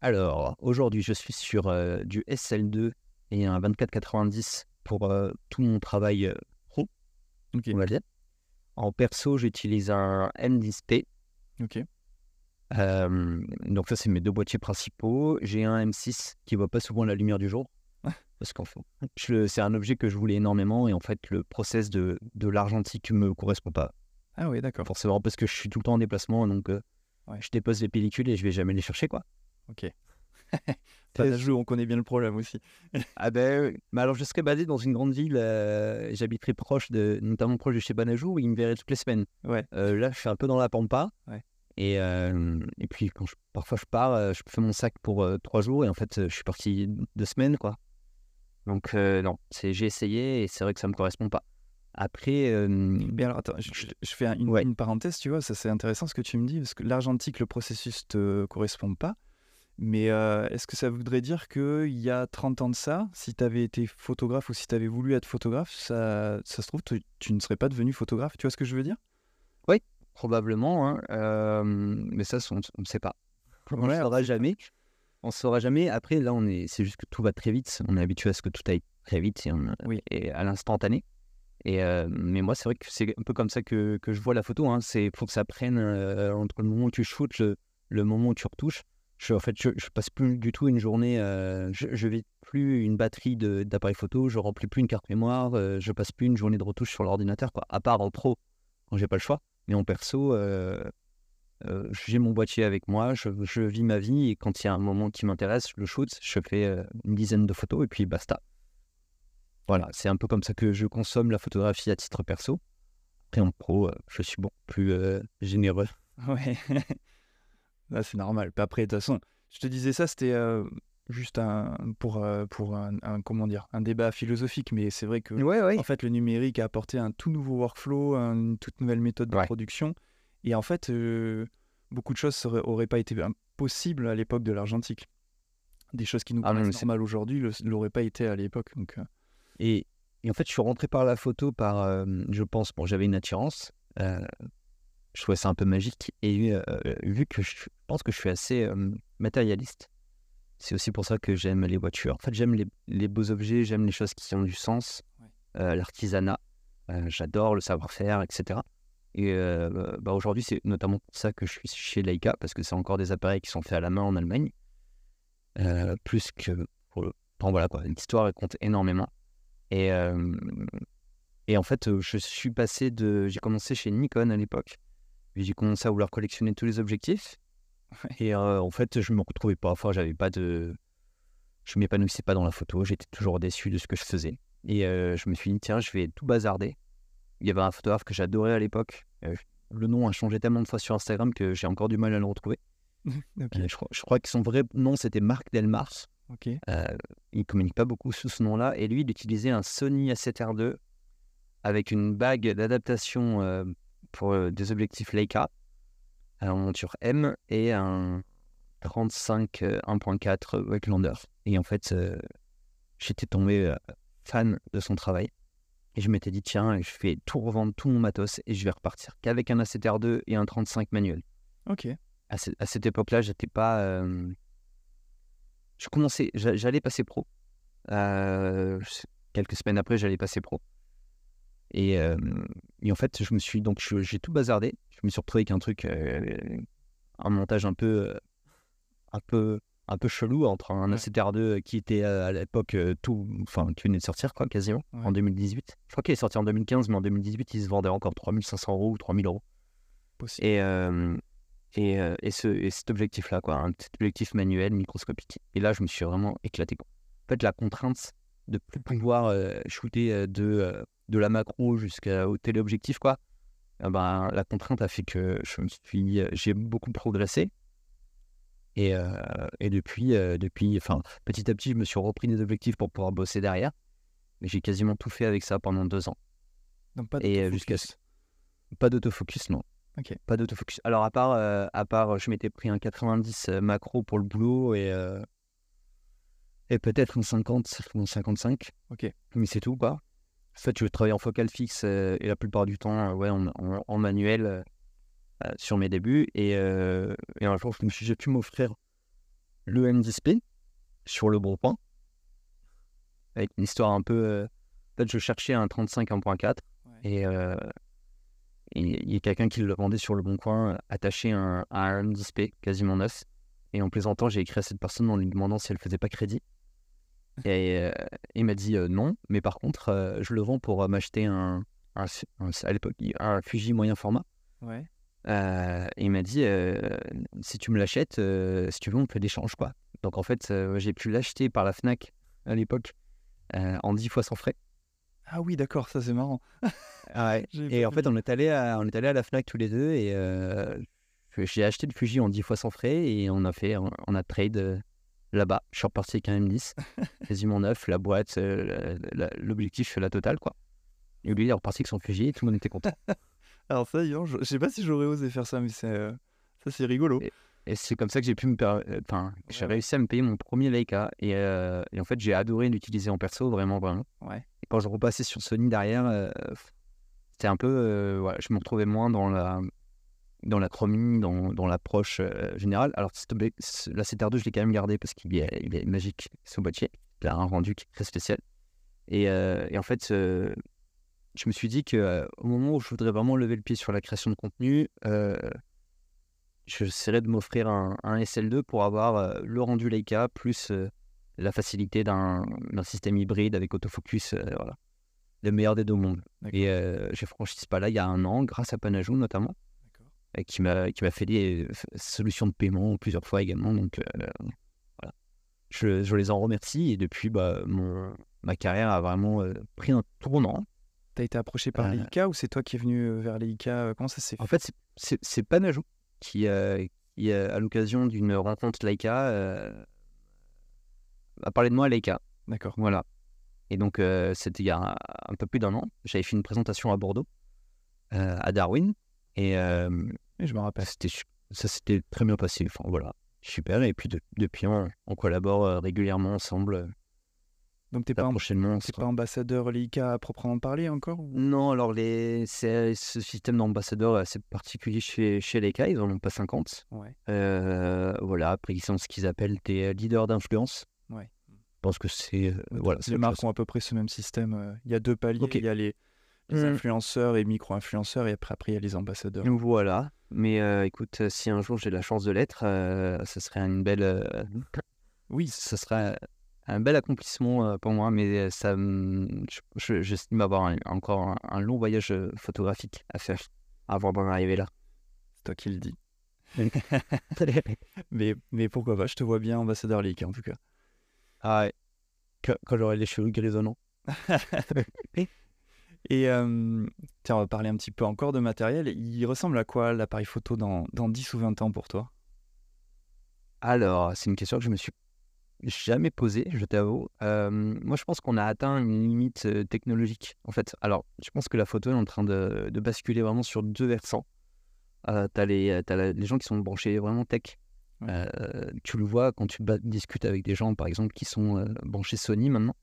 Alors, aujourd'hui, je suis sur euh, du SL2 et un 2490 pour tout mon travail pro, Ok. on va dire. En perso, j'utilise un M10P. Ok. Euh, donc ça, c'est mes deux boîtiers principaux. J'ai un M6 qui voit pas souvent la lumière du jour. Parce qu'en fait, c'est un objet que je voulais énormément et en fait, le process de, de l'argentique me correspond pas. Ah oui, d'accord. Forcément, parce que je suis tout le temps en déplacement, donc euh, Ouais. je dépose les pellicules et je vais jamais les chercher, quoi. Ok. Joue, on connaît bien le problème aussi. Ah ben, mais alors je serais basé dans une grande ville, euh, j'habiterais proche de, notamment proche de chez Banajou, où il me verrait toutes les semaines. Ouais. Euh, là, je suis un peu dans la pampa. Ouais. Et, euh, et puis, quand je- parfois je pars, je fais mon sac pour euh, trois jours et en fait, je suis parti deux semaines, quoi. Donc, euh, non, j'ai essayé et c'est vrai que ça me correspond pas. Après, Mais alors, attends, je, fais un- une, Ouais. une parenthèse, tu vois, ça c'est intéressant ce que tu me dis, parce que l'argentique, le processus te correspond pas. Mais est-ce que ça voudrait dire qu'il y a 30 ans de ça, si tu avais été photographe ou si tu avais voulu être photographe, ça, ça se trouve, tu, tu ne serais pas devenu photographe Tu vois ce que je veux dire? Probablement, hein, euh, mais ça, on ne sait pas. On ne saura jamais. On saura jamais. Après, là, on est, c'est juste que tout va très vite. On est habitué à ce que tout aille très vite et, on- Oui. et à l'instantané. Et euh, mais moi, c'est vrai que c'est un peu comme ça que, que je vois la photo. Hein. C'est faut que ça prenne euh, entre le moment où tu shootes, le, le moment où tu retouches. Je, en fait, je, je passe plus du tout une journée. euh, je, je vide plus une batterie d'appareil photo. Je remplis plus une carte mémoire. je passe plus une journée de retouche sur l'ordinateur, quoi. À part en pro, quand j'ai pas le choix. Mais en perso, euh, euh, j'ai mon boîtier avec moi, je, vis ma vie et quand il y a un moment qui m'intéresse, je le shoot, je fais euh, une dizaine de photos et puis basta. Voilà, c'est un peu comme ça que je consomme la photographie à titre perso. Après en pro, je suis beaucoup plus généreux. Ouais. C'est normal. Après, de toute façon, je te disais ça, c'était juste un, pour, euh, pour un, un- comment dire, un débat philosophique, mais c'est vrai que Ouais, ouais. En fait, le numérique a apporté un tout nouveau workflow, un- une toute nouvelle méthode de Ouais. production. Et en fait, euh, beaucoup de choses n'auraient pas été possibles à l'époque de l'argentique. Des choses qui nous Ah paraissent normales aujourd'hui ne l'auraient pas été à l'époque. Donc, euh, Et, et en fait, je suis rentré par la photo par, euh, je pense, bon, j'avais une attirance. euh, je trouvais ça un peu magique. Et vu que je pense que je suis assez matérialiste, c'est aussi pour ça que j'aime les voitures. En fait, j'aime les, les beaux objets, j'aime les choses qui ont du sens, euh, l'artisanat. euh, J'adore le savoir-faire, etc. Et euh, bah, aujourd'hui, c'est notamment pour ça que je suis chez Leica, parce que c'est encore des appareils qui sont faits à la main en Allemagne. Euh, plus que pour le... Enfin, voilà, quoi. L'histoire compte énormément. Et, et en fait, je suis passé de. J'ai commencé chez Nikon à l'époque. Puis j'ai commencé à vouloir collectionner tous les objectifs. Et euh, en fait, je me retrouvais pas. Enfin, j'avais pas de. Je m'épanouissais pas dans la photo. J'étais toujours déçu de ce que je faisais. Et euh, je me suis dit, tiens, je vais tout bazarder. Il y avait un photographe que j'adorais à l'époque. Euh, le nom a changé tellement de fois sur Instagram que j'ai encore du mal à le retrouver. je, crois, je crois que son vrai nom, c'était Marc Delmars. ok. Euh, il communique pas beaucoup sous ce nom-là. Et lui, il utilisait un Sony A7R2 avec une bague d'adaptation pour des objectifs Leica en monture M et un 35 euh, 1.4 Wacklander. Et en fait, euh, j'étais tombé euh, fan de son travail. Et je m'étais dit, tiens, je vais tout revendre, tout mon matos, et je vais repartir qu'avec un A7R2 et un 35 manuel Ok. à, ce- à cette époque-là, j'étais pas. euh, Je commençais, j'a- j'allais passer pro. Euh, quelques semaines après, j'allais passer pro. Et, euh, et en fait, je me suis donc j'ai tout bazardé. Je me suis retrouvé avec un truc, euh, un montage un peu, un peu, un peu chelou entre un Ouais. A7R2 qui était à l'époque tout, enfin qui venait de sortir quoi, quasiment Ouais. en 2018. Je crois qu'il est sorti en 2015, mais en 2018, il se vendait encore 3500 euros ou 3000 euros. Possible. Et, euh, et, et, ce, et cet objectif-là, quoi, un petit objectif manuel, microscopique. Et là, je me suis vraiment éclaté. Quoi. En fait, la contrainte de plus pouvoir euh, shooter euh, de, euh, de la macro jusqu'au téléobjectif, quoi, eh ben, la contrainte a fait que je me suis, j'ai beaucoup progressé. Et, euh, et depuis, euh, depuis, enfin, petit à petit, je me suis repris des objectifs pour pouvoir bosser derrière. Mais j'ai quasiment tout fait avec ça pendant deux ans. Donc pas et, jusqu'à. Pas d'autofocus, non. Pas d'autofocus. Alors, à part, euh, à part, je m'étais pris un 90 macro pour le boulot et, et peut-être un 50 ou un 55. Ok. Mais c'est tout, quoi. En fait, je travaille en focal fixe euh, et la plupart du temps, euh, ouais, en, en- en manuel euh, sur mes débuts. Et, et un jour, je me suis j'ai pu m'offrir le M10P sur le bon point. Avec une histoire un peu. En fait, je cherchais un 35 1.4 Ouais. et il y a quelqu'un qui le vendait sur le bon coin, attaché à un, à un M10P quasiment neuf. Et en plaisantant, j'ai écrit à cette personne en lui demandant si elle faisait pas crédit. Et euh, il m'a dit euh, non, mais par contre, euh, je le vends pour m'acheter un, un, un- à l'époque un Fuji moyen format. Ouais. Euh, et il m'a dit euh, si tu me l'achètes, euh, si tu veux, on fait d'échange quoi. Donc en fait, j'ai pu l'acheter par la Fnac à l'époque en 10 fois sans frais. Ah oui, d'accord, ça c'est marrant. J'avais Et pas en fait, on est allé à, on est allé à la Fnac tous les deux et j'ai acheté le Fuji en 10 fois sans frais et on a fait, on, a trade là-bas. Je suis reparti avec un M10, quasiment neuf, la boîte, euh, la- la- l'objectif, la totale quoi. Et lui, il est reparti avec son Fuji et tout le monde était content. Alors ça, donc, je je sais pas si j'aurais osé faire ça, mais c'est euh, ça c'est rigolo. Et c'est comme ça que j'ai pu me euh, enfin, j'ai Ouais, réussi à me payer mon premier Leica et, euh, et en fait, j'ai adoré l'utiliser en perso, vraiment, vraiment. Ouais. Et quand je repassais sur Sony derrière, c'était un peu, ouais, je me retrouvais moins dans la dans la chromie, dans, dans l'approche euh, générale. Alors, la CTR2, je l'ai quand même gardé parce qu'il est, il est magique, ce boîtier. Il a un rendu qui est très spécial. Et, euh, et en fait, euh, je me suis dit qu'au moment où je voudrais vraiment lever le pied sur la création de contenu, j'essaierais de m'offrir un, un SL2 pour avoir le rendu Leica plus la facilité d'un système hybride avec autofocus. voilà. Le meilleur des deux mondes. Et j'ai franchi ce pas-là il y a un an, grâce à Panajou notamment qui m'a qui m'a fait des solutions de paiement plusieurs fois également. Donc euh, voilà, je, je les en remercie et depuis bah, mon ma carrière a vraiment euh, pris un tournant. T'as été approché par Euh, Leica ou c'est toi qui es venu vers Leica euh, Comment ça s'est fait En fait, c'est- Panajou qui, qui à l'occasion d'une rencontre Leica a parlé de moi à Leica. D'accord. Voilà. Et donc euh, c'était il y a un, un peu plus d'un an. J'avais fait une présentation à Bordeaux, euh, à Darwin, et euh, Et je me rappelle. Ça s'était très bien passé. Enfin voilà, super. Et puis de- depuis, on, on collabore euh, régulièrement ensemble. Donc t'es pas, Là, am- prochainement, pas ambassadeur Leica à proprement parler encore ou- Non, alors les, c'est- ce système d'ambassadeur est assez particulier chez, chez Leica. Ils en ont pas 50. Ouais. Euh, voilà, après ils sont ce qu'ils appellent des euh, leaders d'influence. Ouais. Je pense que c'est euh, voilà. les marques ont à peu près ce même système. euh, Il y a deux paliers. Il y a les, les Mm. influenceurs et micro-influenceurs et après, après il y a les ambassadeurs. Voilà. Mais euh, écoute, euh, si un jour j'ai la chance de l'être, euh, ce serait une belle, euh, Oui, ce serait un bel accomplissement pour moi, mais ça, me- je- je- j'estime avoir un- encore un, un long voyage photographique à faire avant d'en arriver là. c'est toi qui le dis. Mais, mais pourquoi pas Je te vois bien ambassadeur Leica en tout cas. ah ouais. Quand, quand j'aurai les cheveux grisonnants. Et euh, tiens, on va parler un petit peu encore de matériel. Il ressemble à quoi l'appareil photo dans, dans 10 ou 20 ans pour toi? Alors, c'est une question que je me suis jamais posée, je t'avoue. Euh, moi, je pense qu'on a atteint une limite technologique, en fait. Alors, je pense que la photo est en train de, de basculer vraiment sur deux versants. Euh, tu as, les, t'as la- les gens qui sont branchés vraiment tech. Euh, tu le vois quand tu discutes avec des gens, par exemple, qui sont euh, branchés Sony maintenant.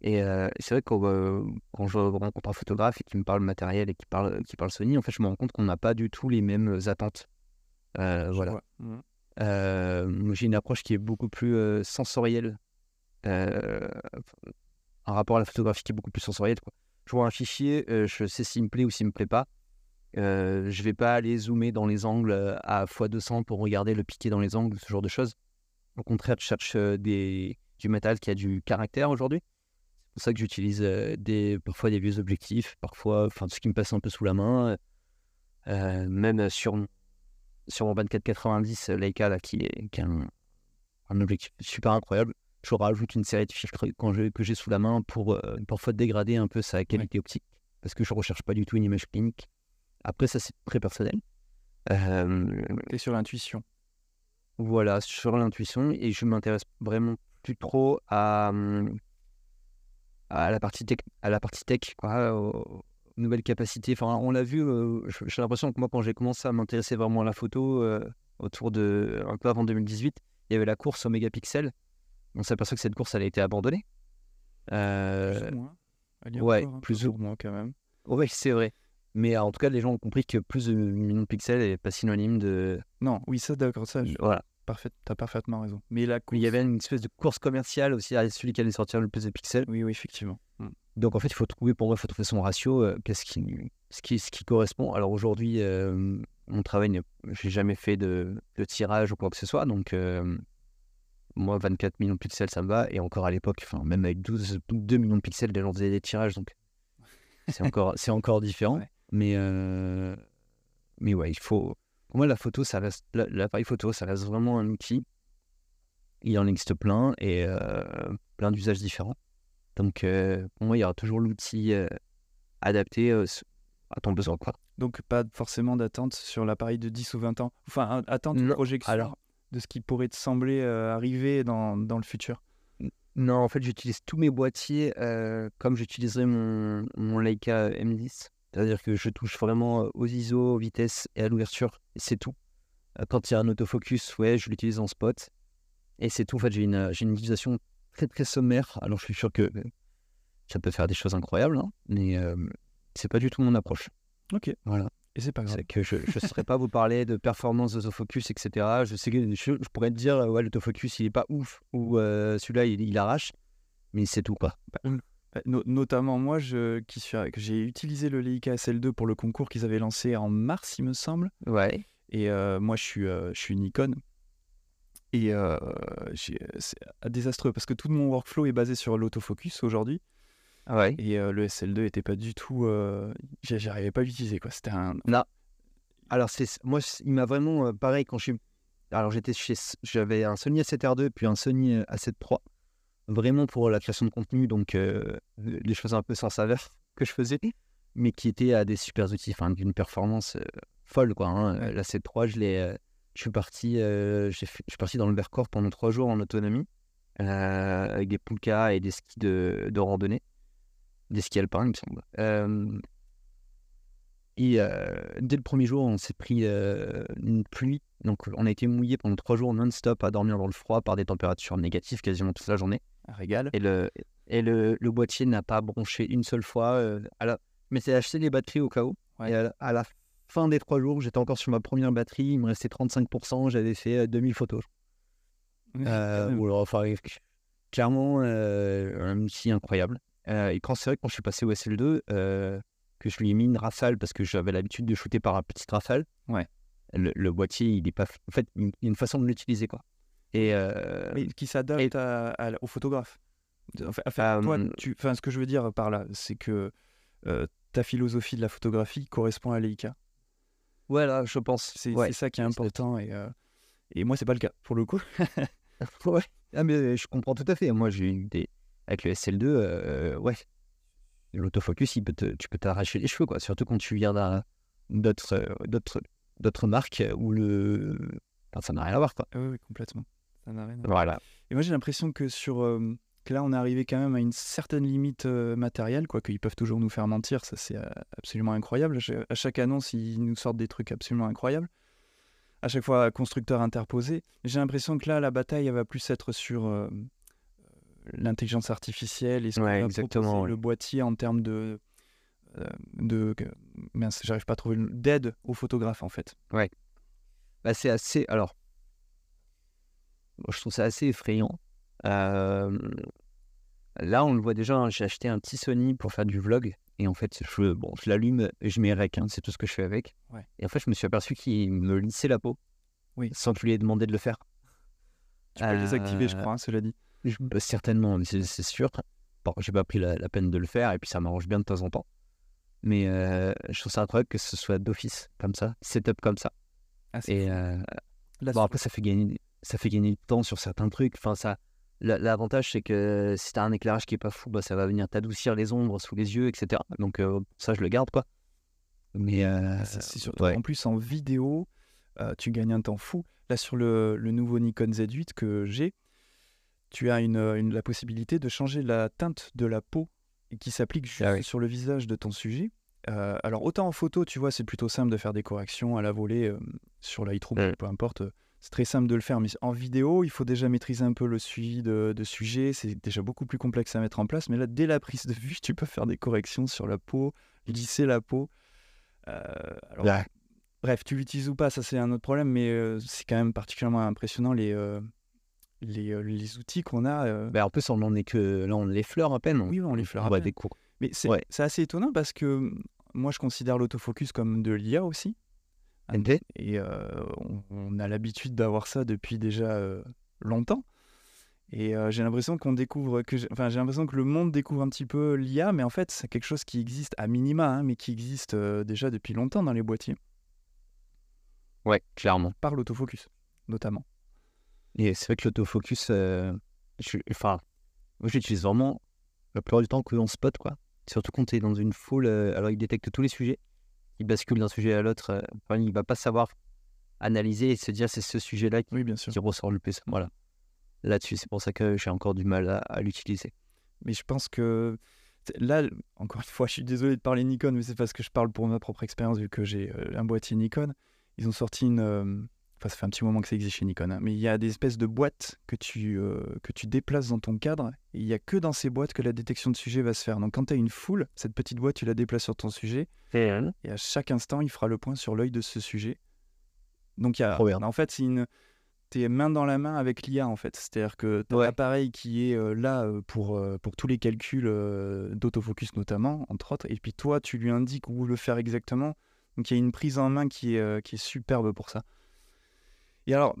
Et euh, c'est vrai que euh, quand je rencontre un photographe et qui me parle matériel et qui parle, qui parle Sony, en fait, je me rends compte qu'on n'a pas du tout les mêmes attentes. Euh, Je voilà. moi, j'ai une approche qui est beaucoup plus sensorielle. Un rapport à la photographie qui est beaucoup plus sensoriel. Quoi. Je vois un fichier, je sais s'il me plaît ou s'il me plaît pas. Euh, je vais pas aller zoomer dans les angles à x200 pour regarder le piqué dans les angles, ce genre de choses. Au contraire, je cherche des, du métal qui a du caractère aujourd'hui. C'est pour ça que j'utilise des, parfois des vieux objectifs, parfois enfin, tout ce qui me passe un peu sous la main. Euh, même sur, mon- sur mon 24-90 Leica, là, qui est, qui est un, un objectif super incroyable, je rajoute une série de filtres quand je- que j'ai sous la main pour euh, parfois dégrader un peu sa qualité optique, parce que je recherche pas du tout une image clinique. Après, ça, c'est très personnel. Euh, T'es sur l'intuition. voilà, sur l'intuition, et je m'intéresse vraiment plus trop à, hum, à la partie tech, à la partie tech quoi, aux, nouvelles capacités. Enfin, on l'a vu, euh, j'ai l'impression que moi, quand j'ai commencé à m'intéresser vraiment à la photo, euh, autour de, un peu avant 2018, il y avait la course au mégapixel. On s'aperçoit que cette course, elle a été abandonnée. Euh, Plus ou moins. Elle ouais, encore peu plus ou- pour moi quand même. oui, c'est vrai. Mais en tout cas, les gens ont compris que plus de millions de pixels n'est pas synonyme de. Non, oui, ça, d'accord, ça, je- Voilà. Parfait, t'as parfaitement raison. Mais la course... il y avait une espèce de course commerciale aussi à celui qui allait sortir le plus de pixels. Oui, oui, effectivement. Mm. Donc en fait, il faut trouver, pour moi, il faut trouver son ratio, euh, qu'est-ce qui, ce qui, ce qui correspond. Alors aujourd'hui, euh, mon travail, j'ai jamais fait de, de tirage ou quoi que ce soit, donc euh, moi, 24 millions de pixels, ça me va. Et encore à l'époque, enfin, même avec 12, 2 millions de pixels, les gens faisaient des tirages, donc c'est encore, c'est encore différent. Ouais. Mais, euh, mais ouais, il faut. Pour moi, la photo, ça reste, la- l'appareil photo, ça reste vraiment un outil. Il en existe plein et euh, plein d'usages différents. Donc, euh, pour moi, il y aura toujours l'outil euh, adapté à ton besoin. Quoi. Donc, pas forcément d'attente sur l'appareil de 10 ou 20 ans. Enfin, attente Non, projection alors- de ce qui pourrait te sembler arriver dans, dans le futur. Non, en fait, j'utilise tous mes boîtiers comme j'utiliserais mon, mon Leica M10. C'est-à-dire que je touche vraiment aux ISO, aux vitesses et à l'ouverture. Et c'est tout. Quand il y a un autofocus, ouais, je l'utilise en spot. Et c'est tout. En fait, j'ai une, j'ai une utilisation très très sommaire. Alors, je suis sûr que ça peut faire des choses incroyables, hein, mais euh, c'est pas du tout mon approche. Ok. Voilà. Et c'est pas grave. C'est que je ne saurais pas vous parler de performance d'autofocus, etc. Je sais que je, je pourrais te dire, ouais, l'autofocus, il est pas ouf, ou euh, celui-là, il, il arrache, mais c'est tout, quoi. Euh, no- notamment moi, je, qui suis, j'ai utilisé le Leica SL2 pour le concours qu'ils avaient lancé en mars, il me semble. Ouais. Et euh, moi, je suis, euh, je suis Nikon. Et euh, c'est désastreux parce que tout mon workflow est basé sur l'autofocus aujourd'hui. Ouais. Et euh, le SL2 était pas du tout. j'a- J'arrivais pas à l'utiliser. quoi. C'était un. Alors, c'est, moi, il m'a vraiment, pareil, quand je suis. Alors, j'étais chez. J'avais un Sony A7R2, puis un Sony euh, A7 III, vraiment pour la création de contenu, donc euh, les choses un peu sans saveur que je faisais, mais qui étaient à des super outils, enfin, d'une performance euh, folle, quoi. Hein. Ouais. La A7 III, je l'ai. euh, je suis parti, euh, je suis parti dans le Vercors pendant trois jours en autonomie, euh, avec des poulkas et des skis de, de randonnée, des skis alpins, il me semble. Euh, et euh, dès le premier jour, on s'est pris euh, une pluie. Donc, on a été mouillé pendant trois jours non-stop à dormir dans le froid par des températures négatives quasiment toute la journée. Un régal. Et le, et le, le boîtier n'a pas bronché une seule fois. euh, à la... Mais c'est acheté les batteries au cas où. Ouais. Et à la, à la fin des trois jours, j'étais encore sur ma première batterie. Il me restait 35%. J'avais fait euh, 2000 photos. Euh, ou alors, enfin, clairement, euh, un outil incroyable. Euh, et quand c'est vrai que quand je suis passé au SL2, euh, que je lui ai mis une rafale parce que j'avais l'habitude de shooter par un petit rafale. Ouais. Le, le boîtier, il est pas. En fait, il y a une façon de l'utiliser, quoi. Et euh, Mais qui s'adapte à- à- au photographe. Enfin, enfin, toi, Euh, tu, enfin, ce que je veux dire par là, c'est que euh, ta philosophie de la photographie correspond à Leica. voilà, je pense. C'est Ouais. ça qui est important. Et, euh, et moi, c'est pas le cas, pour le coup. ouais. Ah, mais je comprends tout à fait. Moi, j'ai eu des, avec le SL2, euh, ouais, l'autofocus, il peut te- tu peux t'arracher les cheveux, quoi. Surtout quand tu viens d'un- d'autres d'autres d'autres marques où le. Enfin, ça n'a rien à voir, quoi. Ah oui, oui, complètement. Ça n'a rien à voir. Voilà. Et moi, j'ai l'impression que sur euh, que là, on est arrivé quand même à une certaine limite euh, matérielle, quoi, qu'ils peuvent toujours nous faire mentir. Ça, c'est euh, absolument incroyable. À chaque annonce, ils nous sortent des trucs absolument incroyables. À chaque fois, constructeur interposé. J'ai l'impression que là, la bataille, elle va plus être sur euh, l'intelligence artificielle et ce Ouais, exactement, ouais. le boîtier en termes de de j'arrive pas à trouver d'aide aux photographes en fait. Bah, c'est assez. Alors, moi, je trouve ça assez effrayant. Euh, Là, on le voit déjà. hein, J'ai acheté un petit Sony pour faire du vlog. Et en fait, je, bon, je l'allume et je mets rec. hein, c'est tout ce que je fais avec. Ouais. Et en fait, je me suis aperçu qu'il me lissait la peau. Oui. Sans que je lui ai demandé de le faire. Tu peux les désactiver, je Euh, crois, hein, cela dit. Je- bah, certainement, mais c'est sûr. Bon, j'ai pas pris la, la peine de le faire et puis ça m'arrange bien de temps en temps. Mais euh, je trouve ça incroyable que ce soit d'office comme ça, setup comme ça. Ah, Et euh, bon, après, ça fait gagner, ça fait gagner du temps sur certains trucs. Enfin, ça, la- l'avantage, c'est que si t'as un éclairage qui est pas fou, bah, ça va venir t'adoucir les ombres sous les yeux, etc. Donc, euh, ça, je le garde, quoi. Mais euh, C'est surtout ouais. en plus en vidéo, euh, tu gagnes un temps fou. Là, sur le, le nouveau Nikon Z8 que j'ai, tu as une, une- la possibilité de changer la teinte de la peau qui s'applique juste Ah oui. sur le visage de ton sujet. Alors, autant en photo, tu vois, c'est plutôt simple de faire des corrections à la volée sur Lightroom, Ouais. peu importe. C'est très simple de le faire, mais en vidéo, il faut déjà maîtriser un peu le suivi de, de sujet. C'est déjà beaucoup plus complexe à mettre en place. Mais là, dès la prise de vue, tu peux faire des corrections sur la peau, lisser la peau. Euh, alors. Bref, tu l'utilises ou pas, ça c'est un autre problème, mais euh, c'est quand même particulièrement impressionnant les, euh, les, les outils qu'on a. bah, en plus, on en est que là, on les fleur à peine. Oui, on les fleur à peine. des cours. Mais c'est Ouais. c'est assez étonnant parce que hum, moi je considère l'autofocus comme de l'IA aussi. ND. Et euh, on, on a l'habitude d'avoir ça depuis déjà euh, longtemps. Et euh, j'ai l'impression qu'on découvre que, enfin j'ai l'impression que le monde découvre un petit peu l'IA, mais en fait c'est quelque chose qui existe à minima, hein, mais qui existe euh, déjà depuis longtemps dans les boîtiers, Ouais, clairement. par l'autofocus notamment. Et c'est vrai que l'autofocus, euh, enfin, moi j'utilise vraiment la plupart du temps que en spot, quoi. Surtout quand tu es dans une foule, alors il détecte tous les sujets, il bascule d'un sujet à l'autre, euh, enfin, il va pas savoir analyser et se dire c'est ce sujet-là qui, Oui, bien sûr. qui ressort le plus. Voilà. Là-dessus, c'est pour ça que j'ai encore du mal à, à l'utiliser. Mais je pense que là, encore une fois, je suis désolé de parler Nikon, mais c'est parce que je parle pour ma propre expérience vu que j'ai euh, un boîtier Nikon. Ils ont sorti une. Enfin, ça fait un petit moment que ça existe chez Nikon, hein, mais il y a des espèces de boîtes que tu, euh, que tu déplaces dans ton cadre, et il n'y a que dans ces boîtes que la détection de sujet va se faire. Donc, quand tu as une foule, cette petite boîte, tu la déplaces sur ton sujet, et à chaque instant, il fera le point sur l'œil de ce sujet. Donc, il y a, en fait, c'est une. T'es main dans la main avec l'IA, en fait. C'est-à-dire que tu as Ouais. l'appareil qui est euh, là euh, pour, pour tous les calculs euh, d'autofocus, notamment, entre autres. Et puis, toi, tu lui indiques où le faire exactement. Donc, il y a une prise en main qui est, qui est superbe pour ça. Et alors,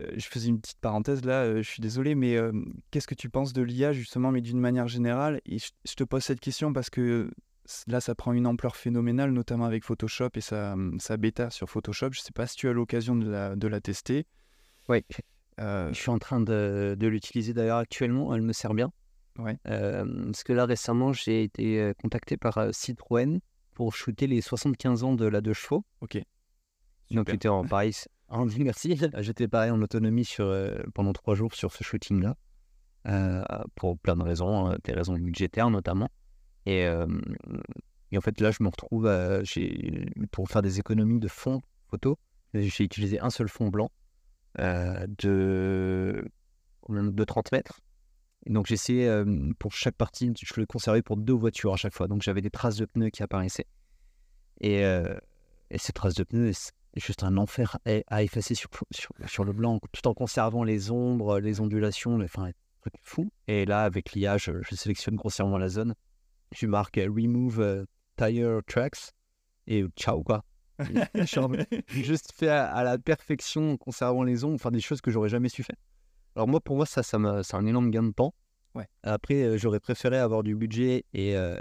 euh, je faisais une petite parenthèse là, euh, je suis désolé, mais euh, qu'est-ce que tu penses de l'IA, justement, mais d'une manière générale? Et je, te pose cette question parce que là, ça prend une ampleur phénoménale, notamment avec Photoshop et sa, sa bêta sur Photoshop. Je sais pas si tu as l'occasion de la, de la tester. Oui, Euh, je suis en train de, de l'utiliser d'ailleurs actuellement, elle me sert bien. Ouais. Euh, parce que là, récemment, j'ai été contacté par Citroën pour shooter les 75 ans de la deux chevaux. ok. Donc Super. j'étais en Paris. en merci. J'étais pareil en autonomie sur, euh, pendant trois jours sur ce shooting-là. euh, pour plein de raisons, hein, des raisons budgétaires notamment. Et, euh, en fait, là, je me retrouve j'ai- pour faire des économies de fond photo. J'ai utilisé un seul fond blanc euh, de, de 30 mètres. Donc, euh, pour chaque partie, je le conservais pour deux voitures à chaque fois. Donc, j'avais des traces de pneus qui apparaissaient. Et, euh, ces traces de pneus, juste un enfer à, effacer sur, sur, sur le blanc, tout en conservant les ombres, les ondulations, les, enfin, un truc fou. Et là, avec l'IA, je, je sélectionne grossièrement la zone. Je marque euh, Remove euh, Tire Tracks et ciao, quoi. Juste fait à, à la perfection en conservant les ombres, enfin des choses que j'aurais jamais su faire. Alors moi, pour moi, ça, ça c'est un énorme gain de temps. Ouais. Après, euh, j'aurais préféré avoir du budget et, euh,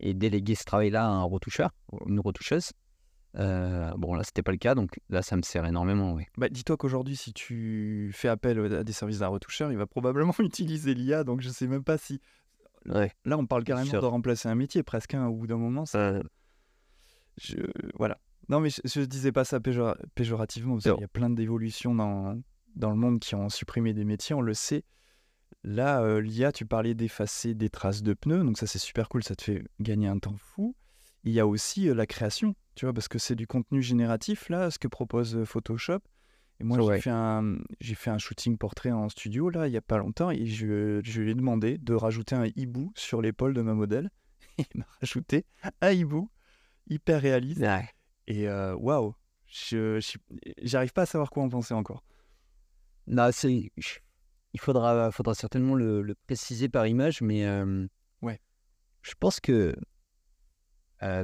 et déléguer ce travail-là à un retoucheur, une retoucheuse. Euh, bon, là, c'était pas le cas, donc là, ça me sert énormément, oui. Bah, dis-toi qu'aujourd'hui, si tu fais appel à des services d'un retoucheur, il va probablement utiliser l'IA, donc je sais même pas si Ouais. là, on parle carrément de remplacer un métier presque. hein, au bout d'un moment, ça- Euh, je, voilà. Non, mais je, je disais pas ça péjora- péjorativement, parce qu'il y a plein d'évolutions dans, dans le monde qui ont supprimé des métiers, on le sait. Là, euh, l'IA, tu parlais d'effacer des traces de pneus, donc ça c'est super cool, ça te fait gagner un temps fou. Il y a aussi la création, tu vois, parce que c'est du contenu génératif, là, ce que propose Photoshop. Et moi, Ouais. j'ai fait, un, fait un shooting portrait en studio, là, il y a pas longtemps, et je, je lui ai demandé de rajouter un hibou sur l'épaule de ma modèle. il m'a rajouté un hibou hyper réaliste. ouais. Et waouh, je je- j'arrive pas à savoir quoi en penser encore. Non, c'est. Il faudra, faudra certainement le, le préciser par image, mais euh, Ouais. je pense que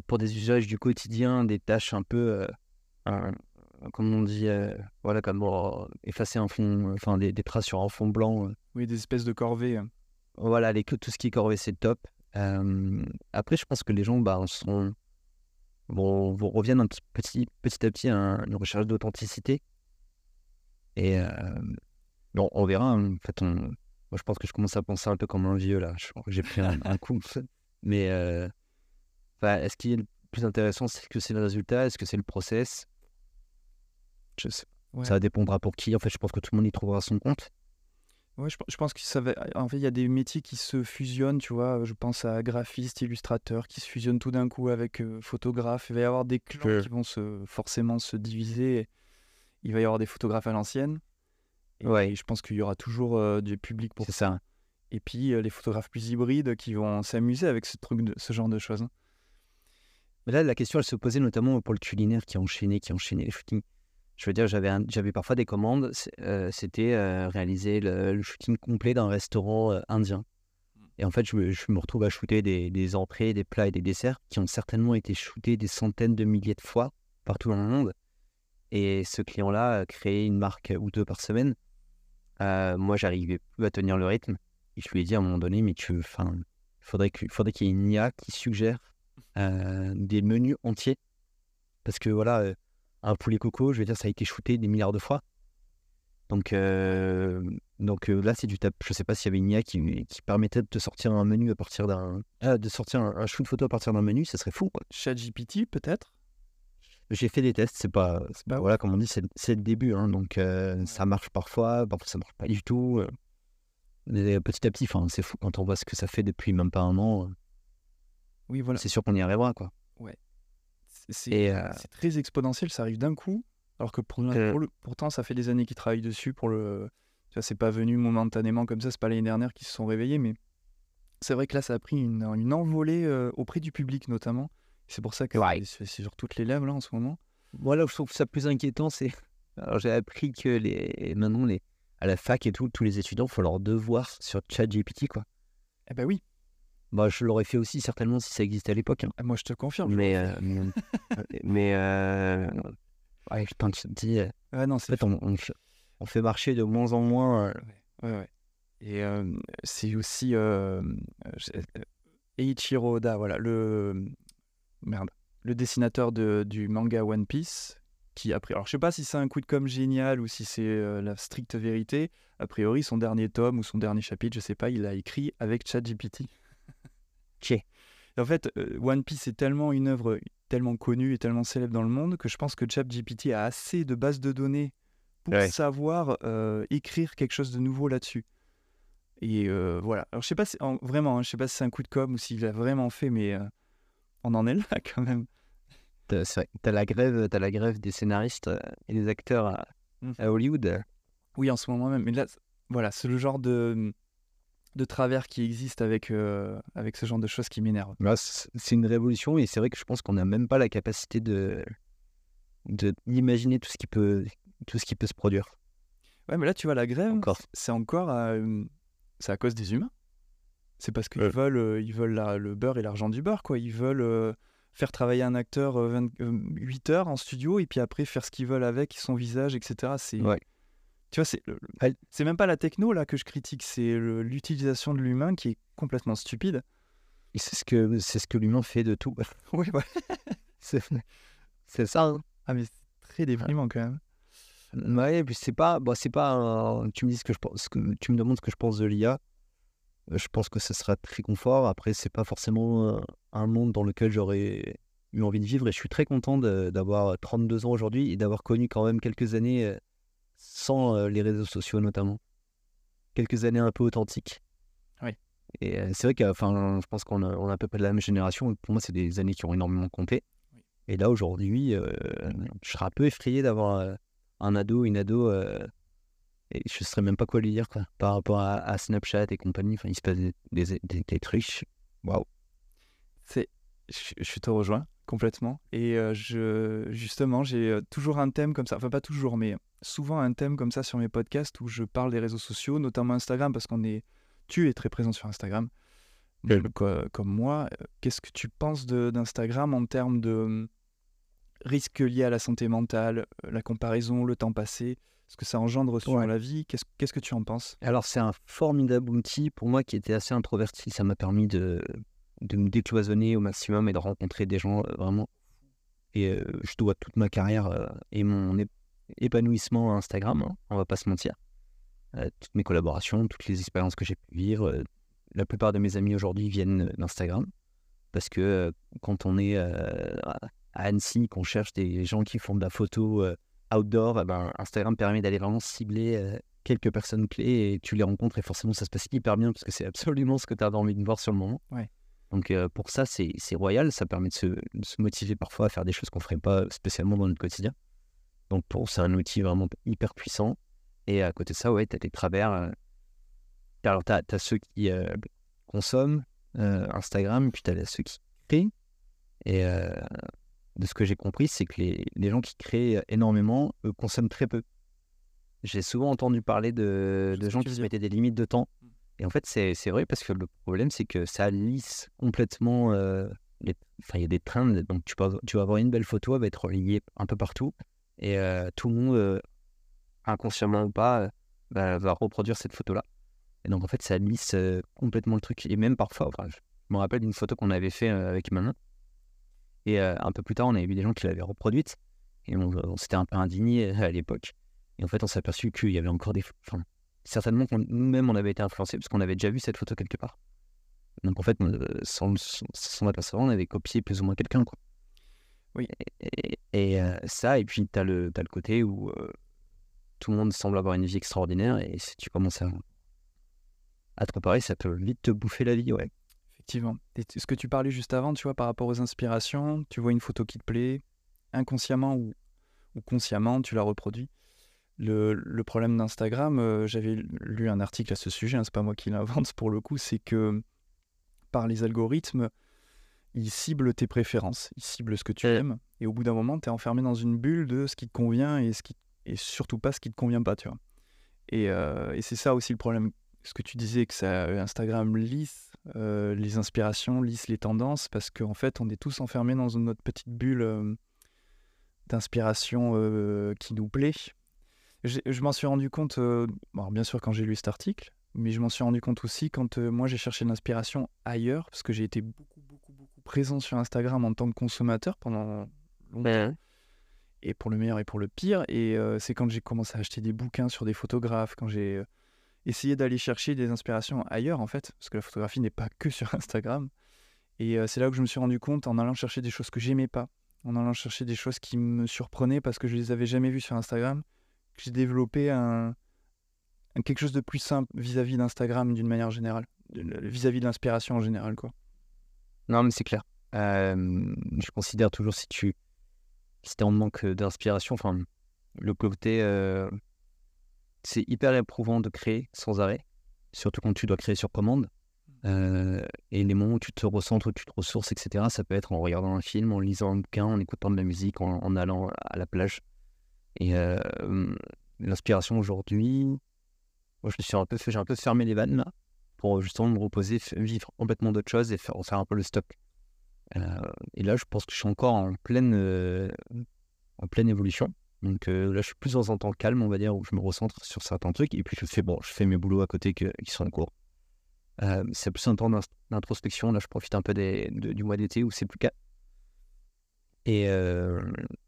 pour des usages du quotidien, des tâches un peu, euh, euh, comme on dit, euh, voilà, comme euh, effacer un fond, enfin des, des traces sur un fond blanc, euh, Oui, des espèces de corvées. euh. voilà, les, tout ce qui est corvée, c'est top. Euh, après, je pense que les gens bah, sont, vont, vont reviennent un petit, petit, petit à petit à un- une recherche d'authenticité. Et euh, bon, on verra. hein. En fait, on, moi, je pense que je commence à penser un peu comme un vieux là. Je crois que j'ai pris un, un coup. Mais euh, enfin, est-ce qu'il est le plus intéressant, c'est que c'est le résultat? Est-ce que c'est le process? Je sais. Ouais. Ça dépendra pour qui. En fait, je pense que tout le monde y trouvera son compte. Ouais, je, je pense que ça va. En fait, il y a des métiers qui se fusionnent, tu vois. Je pense à graphiste, illustrateur, qui se fusionnent tout d'un coup avec euh, photographe. Il va y avoir des clans qui vont se, forcément se diviser. Il va y avoir des photographes à l'ancienne. Et Ouais. je pense qu'il y aura toujours euh, du public pour ça. Et puis euh, les photographes plus hybrides qui vont s'amuser avec ce truc, de, ce genre de choses. Mais là, la question, elle se posait notamment pour le culinaire qui enchaînait, qui enchaînait les shootings. Je veux dire, j'avais parfois des commandes, euh, c'était euh, réaliser le, shooting complet d'un restaurant euh, indien. Et en fait, je me, retrouve à shooter des, des entrées, des plats et des desserts qui ont certainement été shootés des centaines de milliers de fois partout dans le monde. Et ce client-là a créé une marque ou deux par semaine. Euh, moi, j'arrivais plus à tenir le rythme. Et je lui ai dit à un moment donné, mais tu, enfin, faudrait faudrait qu'il y ait une IA qui suggère euh, des menus entiers. Parce que voilà, euh, un poulet coco, je veux dire, ça a été shooté des milliards de fois. Donc, euh, donc là, c'est du tap. Je sais pas s'il y avait une IA qui, qui permettait de te sortir un menu à partir d'un. de sortir un, un shoot photo à partir d'un menu, ça serait fou. quoi. ChatGPT, peut-être? J'ai fait des tests, c'est pas. c'est pas- voilà, comme on dit, c'est le début. hein, donc, ça marche parfois, parfois ça marche pas du tout. petit à petit, c'est fou quand on voit ce que ça fait depuis même pas un an. Oui, voilà. C'est sûr qu'on y arrivera, quoi. C'est c'est- euh, très exponentiel, ça arrive d'un coup. Alors que pour, Euh. pour le- pourtant, ça fait des années qu'ils travaillent dessus. Pour le, c'est pas venu momentanément comme ça. C'est pas l'année dernière qu'ils se sont réveillés, mais c'est vrai que là, ça a pris une, une envolée euh, auprès du public notamment. C'est pour ça que Ouais. c'est sur toutes les lèvres là en ce moment. Moi, là où je trouve ça plus inquiétant, c'est. Alors, j'ai appris que les... maintenant, les... à la fac et tout, tous les étudiants font leur devoir sur ChatGPT, quoi. Eh ben oui, Bah, je l'aurais fait aussi, certainement, si ça existait à l'époque. hein. Ah, moi je te confirme. je Mais. euh, mais. euh, Ouais, putain, tu te dis. non, En fait, on, on fait... on fait marcher de moins en moins. euh, Ouais, ouais. Et euh, c'est aussi euh, Eiichiro Oda, voilà, le merde, le dessinateur de, du manga One Piece, qui a pris. Alors je sais pas si c'est un coup de com génial ou si c'est euh, la stricte vérité. A priori, son dernier tome ou son dernier chapitre, je sais pas, il l'a écrit avec ChatGPT. Ok. En fait, euh, One Piece est tellement une œuvre tellement connue et tellement célèbre dans le monde que je pense que ChatGPT a assez de bases de données pour Ouais. savoir euh, écrire quelque chose de nouveau là-dessus. Et euh, voilà. Alors je sais pas si, en- vraiment, hein, je sais pas si c'est un coup de com ou s'il a vraiment fait, mais euh, on en est là quand même. C'est vrai, t'as la grève, t'as la grève des scénaristes et des acteurs à, Mhm. à Hollywood. Oui, en ce moment même. Mais là, voilà, c'est le genre de de travers qui existe avec euh, avec ce genre de choses qui m'énervent. C- c'est une révolution et c'est vrai que je pense qu'on n'a même pas la capacité de de- d'imaginer tout ce qui peut tout ce qui peut se produire. Ouais, mais là, tu vois, la grève, c'est encore à, euh, c'est à cause des humains. C'est parce qu'ils Ouais. veulent, euh, ils veulent la- le beurre et l'argent du beurre, quoi. Ils veulent faire travailler un acteur euh, 20 euh, 8 heures en studio et puis après faire ce qu'ils veulent avec son visage, etc. C'est, Ouais. Tu vois, c'est, c'est même pas la techno là que je critique, c'est le- l'utilisation de l'humain qui est complètement stupide. Et c'est ce que c'est ce que l'humain fait de tout. Oui, ouais. c'est c'est ça. hein. Ah mais c'est très déprimant quand même. Ouais, puis c'est pas, bon, c'est pas. un- tu me dis ce que je pense, que tu me demandes ce que je pense de l'IA. je pense que ce sera très confort. Après, c'est pas forcément un monde dans lequel j'aurais eu envie de vivre et je suis très content d'avoir 32 ans aujourd'hui et d'avoir connu quand même quelques années sans les réseaux sociaux notamment. Quelques années un peu authentiques. Oui. Et c'est vrai que je pense qu'on a, on a à peu près de la même génération. Pour moi, c'est des années qui ont énormément compté. Et là, aujourd'hui, je serais un peu effrayé d'avoir un ado, une ado, et je ne saurais même pas quoi lui dire quoi, par rapport à, Snapchat et compagnie. Enfin, il se passe des, des, des, trucs. Waouh! C'est, je, je, te rejoins complètement. Et je, justement, j'ai toujours un thème comme ça. Enfin, pas toujours, mais souvent un thème comme ça sur mes podcasts où je parle des réseaux sociaux, notamment Instagram, parce qu'on est. Tu es très présent sur Instagram. comme moi, qu'est-ce que tu penses d'Instagram en termes de risques liés à la santé mentale, euh, la comparaison, le temps passé, ce que ça engendre sur la vie? Qu'est-ce que tu en penses? Alors, c'est un formidable outil pour moi qui était assez introverti. Ça m'a permis de, de me décloisonner au maximum et de rencontrer des gens euh, vraiment. Et euh, je dois toute ma carrière et mon épanouissement à Instagram, hein, on va pas se mentir. toutes mes collaborations, toutes les expériences que j'ai pu vivre. la plupart de mes amis aujourd'hui viennent d'Instagram parce que quand on est à Annecy qu'on cherche des gens qui font de la photo euh, outdoor, eh ben, Instagram permet d'aller vraiment cibler euh, quelques personnes clés et tu les rencontres et forcément ça se passe hyper bien parce que c'est absolument ce que tu as envie de voir sur le moment. Donc euh, pour ça, c'est royal, ça permet de se, motiver parfois à faire des choses qu'on ne ferait pas spécialement dans notre quotidien. Donc pour c'est un outil vraiment hyper puissant. Et à côté de ça, ouais, tu as des travers. alors tu as, ceux qui consomment Instagram, puis tu as ceux qui créent. Et de ce que j'ai compris, c'est que les, gens qui créent énormément consomment très peu. J'ai souvent entendu parler de, gens qui se mettaient des limites de temps. Mmh. Et en fait, c'est vrai parce que le problème, c'est que ça lisse complètement. Euh, enfin, il y a des trends. Donc, tu, vas avoir une belle photo, elle va être reliée un peu partout. Et euh, tout le monde, euh, inconsciemment ou pas, va, reproduire cette photo-là. Et donc, en fait, ça lisse complètement le truc. Et même parfois, je me rappelle d'une photo qu'on avait fait avec Manon et un peu plus tard, on avait vu des gens qui l'avaient reproduite. Et on, s'était un peu indigné à l'époque. Et en fait, on s'est aperçu qu'il y avait encore des. Certainement nous-mêmes, on avait été influencés parce qu'on avait déjà vu cette photo quelque part. Donc en fait, sans, sans apercevoir, on avait copié plus ou moins quelqu'un. Quoi. Oui. Et, ça, et puis tu as, le, as le côté où tout le monde semble avoir une vie extraordinaire. Et si tu commences à, à te préparer, ça peut vite te bouffer la vie. Ouais. Effectivement. Et ce que tu parlais juste avant, tu vois, par rapport aux inspirations, tu vois une photo qui te plaît, inconsciemment ou, consciemment, tu la reproduis. Le, problème d'Instagram, euh, j'avais lu un article à ce sujet, hein, c'est pas moi qui l'invente pour le coup, c'est que par les algorithmes, ils ciblent tes préférences, ils ciblent ce que tu aimes, et au bout d'un moment, tu es enfermé dans une bulle de ce qui te convient et, ce qui, et surtout pas ce qui te convient pas, tu vois. Et, euh, et c'est ça aussi le problème. Ce que tu disais, que ça, Instagram lisse euh, les inspirations, lisent les tendances, parce qu'en fait, on est tous enfermés dans notre petite bulle euh, d'inspiration euh, qui nous plaît. Je m'en suis rendu compte, bon, bien sûr, quand j'ai lu cet article, mais je m'en suis rendu compte aussi quand moi j'ai cherché l'inspiration ailleurs, parce que j'ai été beaucoup, beaucoup, beaucoup présent sur Instagram en tant que consommateur pendant longtemps. Ben et pour le meilleur et pour le pire. Et c'est quand j'ai commencé à acheter des bouquins sur des photographes, quand j'ai essayer d'aller chercher des inspirations ailleurs, en fait, parce que la photographie n'est pas que sur Instagram. Et euh, c'est là que je me suis rendu compte en allant chercher des choses que j'aimais pas, en allant chercher des choses qui me surprenaient parce que je les avais jamais vues sur Instagram, j'ai développé un, quelque chose de plus simple vis-à-vis d'Instagram d'une manière générale, vis-à-vis de l'inspiration en général, quoi. Non, mais c'est clair. je considère toujours si tu si es en manque d'inspiration, enfin, le côté euh, c'est hyper éprouvant de créer sans arrêt, surtout quand tu dois créer sur commande. Euh, et les moments où tu te recentres, où tu te ressources, etc., ça peut être en regardant un film, en lisant un bouquin, en écoutant de la musique, en, allant à la plage. Et euh, l'inspiration aujourd'hui, moi je me suis un peu j'ai un peu fermé les vannes là, pour justement me reposer, vivre complètement d'autres choses et faire, faire un peu le stop. Euh, et là, je pense que je suis encore en pleine, en pleine évolution. Donc là, je suis plus dans un temps calme, on va dire, où je me recentre sur certains trucs. Et puis, je fais, bon, je fais mes boulots à côté qui sont en cours. c'est plus un temps d'introspection. Là, je profite un peu des, du mois d'été où c'est plus calme. Et,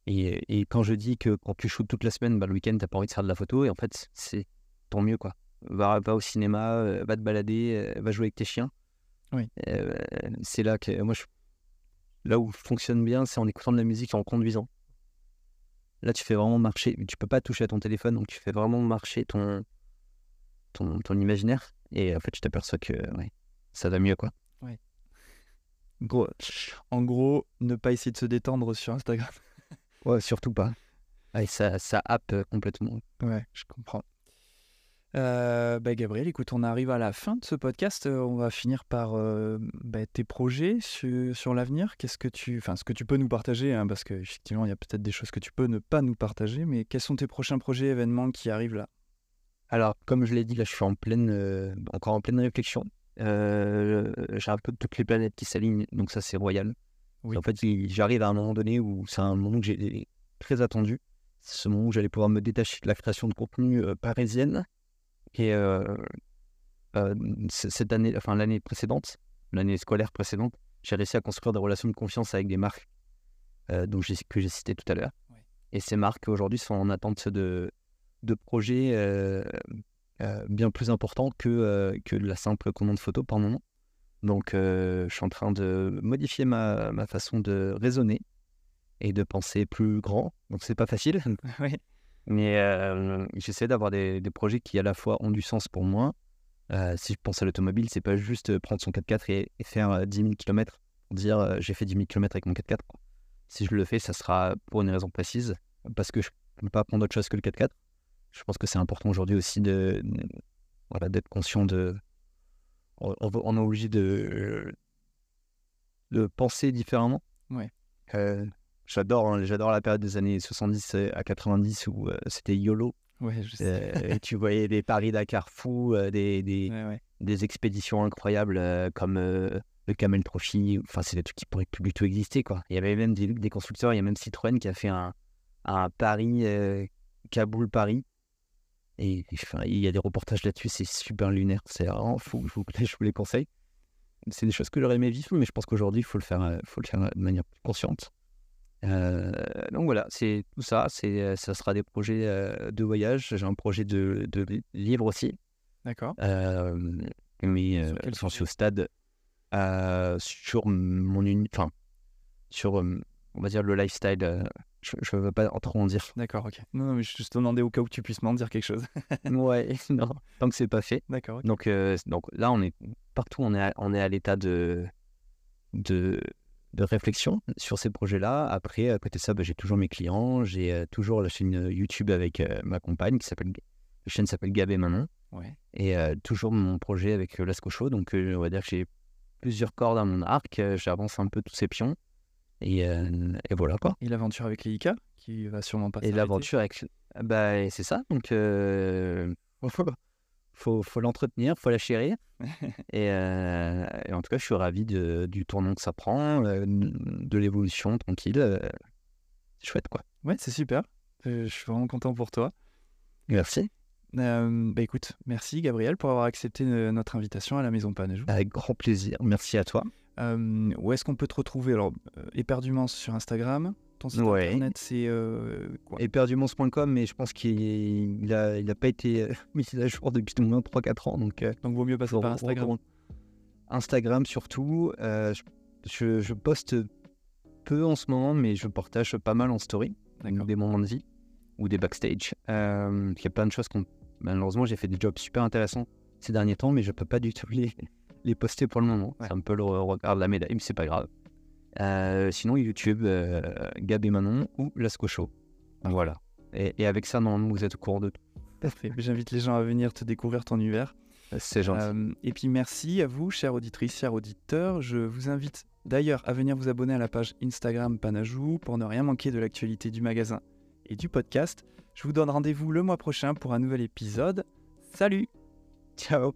et, et, quand je dis que quand tu shootes toute la semaine, bah, le week-end, t'as pas envie de faire de la photo. Et en fait, c'est tant mieux, quoi. va, va au cinéma, euh, va te balader, euh, va jouer avec tes chiens. Oui. Euh, c'est là que moi, je, là où je fonctionne bien, c'est en écoutant de la musique et en conduisant. Là, tu fais vraiment marcher. Tu peux pas toucher à ton téléphone, donc tu fais vraiment marcher ton, ton, ton imaginaire. Et en fait, tu t'aperçois que ouais, ça va mieux, quoi. Gros- en gros, ne pas essayer de se détendre sur Instagram. Ouais, surtout pas. Ouais, ça, ça happe euh, complètement. Ouais, je comprends. Euh, bah, Gabriel, écoute, on arrive à la fin de ce podcast. Euh, on va finir par euh, bah, tes projets sur, sur l'avenir. Qu'est-ce que tu, enfin, ce que tu peux nous partager, hein, parce qu'effectivement, il y a peut-être des choses que tu peux ne pas nous partager. Mais quels sont tes prochains projets, événements qui arrivent là? Alors, comme je l'ai dit, là, je suis en pleine, euh, encore en pleine réflexion. Euh, j'ai un peu toutes les planètes qui s'alignent, donc ça, c'est royal. Oui. En fait, j'arrive à un moment donné où c'est un moment que j'ai très attendu. C'est ce moment où j'allais pouvoir me détacher de la création de contenu euh, parisienne. Et euh, euh, cette année, enfin l'année précédente, l'année scolaire précédente, j'ai réussi à construire des relations de confiance avec des marques dont j'ai- que j'ai citées tout à l'heure. Et ces marques aujourd'hui sont en attente de, de projets bien plus importants que, euh, que la simple commande photo par moment. Donc, euh, je suis en train de modifier ma, ma façon de raisonner et de penser plus grand. Donc, c'est pas facile. Oui. Mais euh, j'essaie d'avoir des, des projets qui à la fois ont du sens pour moi. Euh, si je pense à l'automobile, c'est pas juste euh, prendre son 4x4 et, et faire euh, 10 000 km pour dire euh, j'ai fait 10 000 km avec mon 4x4. quoi. Si je le fais, ça sera pour une raison précise, parce que je ne peux pas prendre autre chose que le 4x4. Je pense que c'est important aujourd'hui aussi de, voilà, d'être conscient de. On, est obligé de, de penser différemment. Ouais. Euh, j'adore, hein, j'adore la période des années 70 à 90 où euh, c'était YOLO. Ouais, je sais. Euh, et tu voyais des Paris-Dakar fous, euh, des, des, Ouais, ouais. des expéditions incroyables euh, comme euh, le Camel Trophy. Enfin, c'est des trucs qui pourraient plus du tout exister. Quoi. Il y avait même des, des constructeurs, il y a même Citroën qui a fait un, un Paris, euh, Kaboul-Paris. Et enfin, il y a des reportages là-dessus, c'est super lunaire, c'est vraiment fou. Je vous, je vous les conseille. C'est des choses que j'aurais aimé vivre, mais je pense qu'aujourd'hui, il faut le faire, euh, faut le faire de manière plus consciente. Euh, donc voilà, c'est tout ça. C'est, euh, ça sera des projets euh, de voyage. J'ai un projet de, de livre aussi. D'accord. Euh, mais sujet? suis au stade sur mon enfin sur on va dire le lifestyle. Je ne veux pas trop en dire. D'accord, ok. Non, non, mais je te demandais au cas où tu puisses m'en dire quelque chose. ouais, non, tant que c'est pas fait. D'accord. Donc, euh, donc là, on est partout, on est à, on est à l'état de, de, de réflexion sur ces projets-là. Après, à côté de ça, bah, j'ai toujours mes clients, j'ai euh, toujours la chaîne YouTube avec euh, ma compagne qui s'appelle, la chaîne s'appelle Gab et Manon. Ouais. Et euh, toujours mon projet avec Lasco Show. Donc, on va dire que j'ai plusieurs cordes à mon arc. J'avance un peu tous ces pions. Et, euh, et voilà quoi. Et l'aventure avec les qui va sûrement pas Et l'aventure avec. Bah, c'est ça. Donc, euh, faut, faut l'entretenir, faut la chérir. et, euh, et en tout cas, je suis ravi de- du tournant que ça prend, euh, de l'évolution tranquille. c'est chouette quoi. Ouais, c'est super. Je suis vraiment content pour toi. Merci. Euh, bah écoute, merci Gabriel pour avoir accepté notre invitation à la Maison Panajou. Avec grand plaisir. Merci à toi. Euh, où est-ce qu'on peut te retrouver? Alors, euh, éperdument sur Instagram. Ton site Ouais. internet, c'est euh, quoi? Éperdumons.com, mais je pense qu'il il a, il a pas été mis à jour depuis au moins 3-4 ans. Donc, Donc, vaut mieux passer par Instagram. Instagram surtout. je, je- poste peu en ce moment, mais je partage pas mal en story des moments de vie ou des backstage. Il y a plein de choses qu'on. Malheureusement, j'ai fait des jobs super intéressants ces derniers temps, mais je peux pas du tout les, les poster pour le moment. Ouais. C'est un peu le regard de la médaille, mais c'est pas grave. Euh, sinon, YouTube, euh, Gab et Manon ou Lasco Show. Voilà. Et, et avec ça, normalement, vous êtes au courant de tout. Parfait. J'invite les gens à venir te découvrir ton univers. C'est gentil. Euh, et puis merci à vous, chères auditrices, chers auditeurs. Je vous invite d'ailleurs à venir vous abonner à la page Instagram Panajou pour ne rien manquer de l'actualité du magasin et du podcast. Je vous donne rendez-vous le mois prochain pour un nouvel épisode. Salut Ciao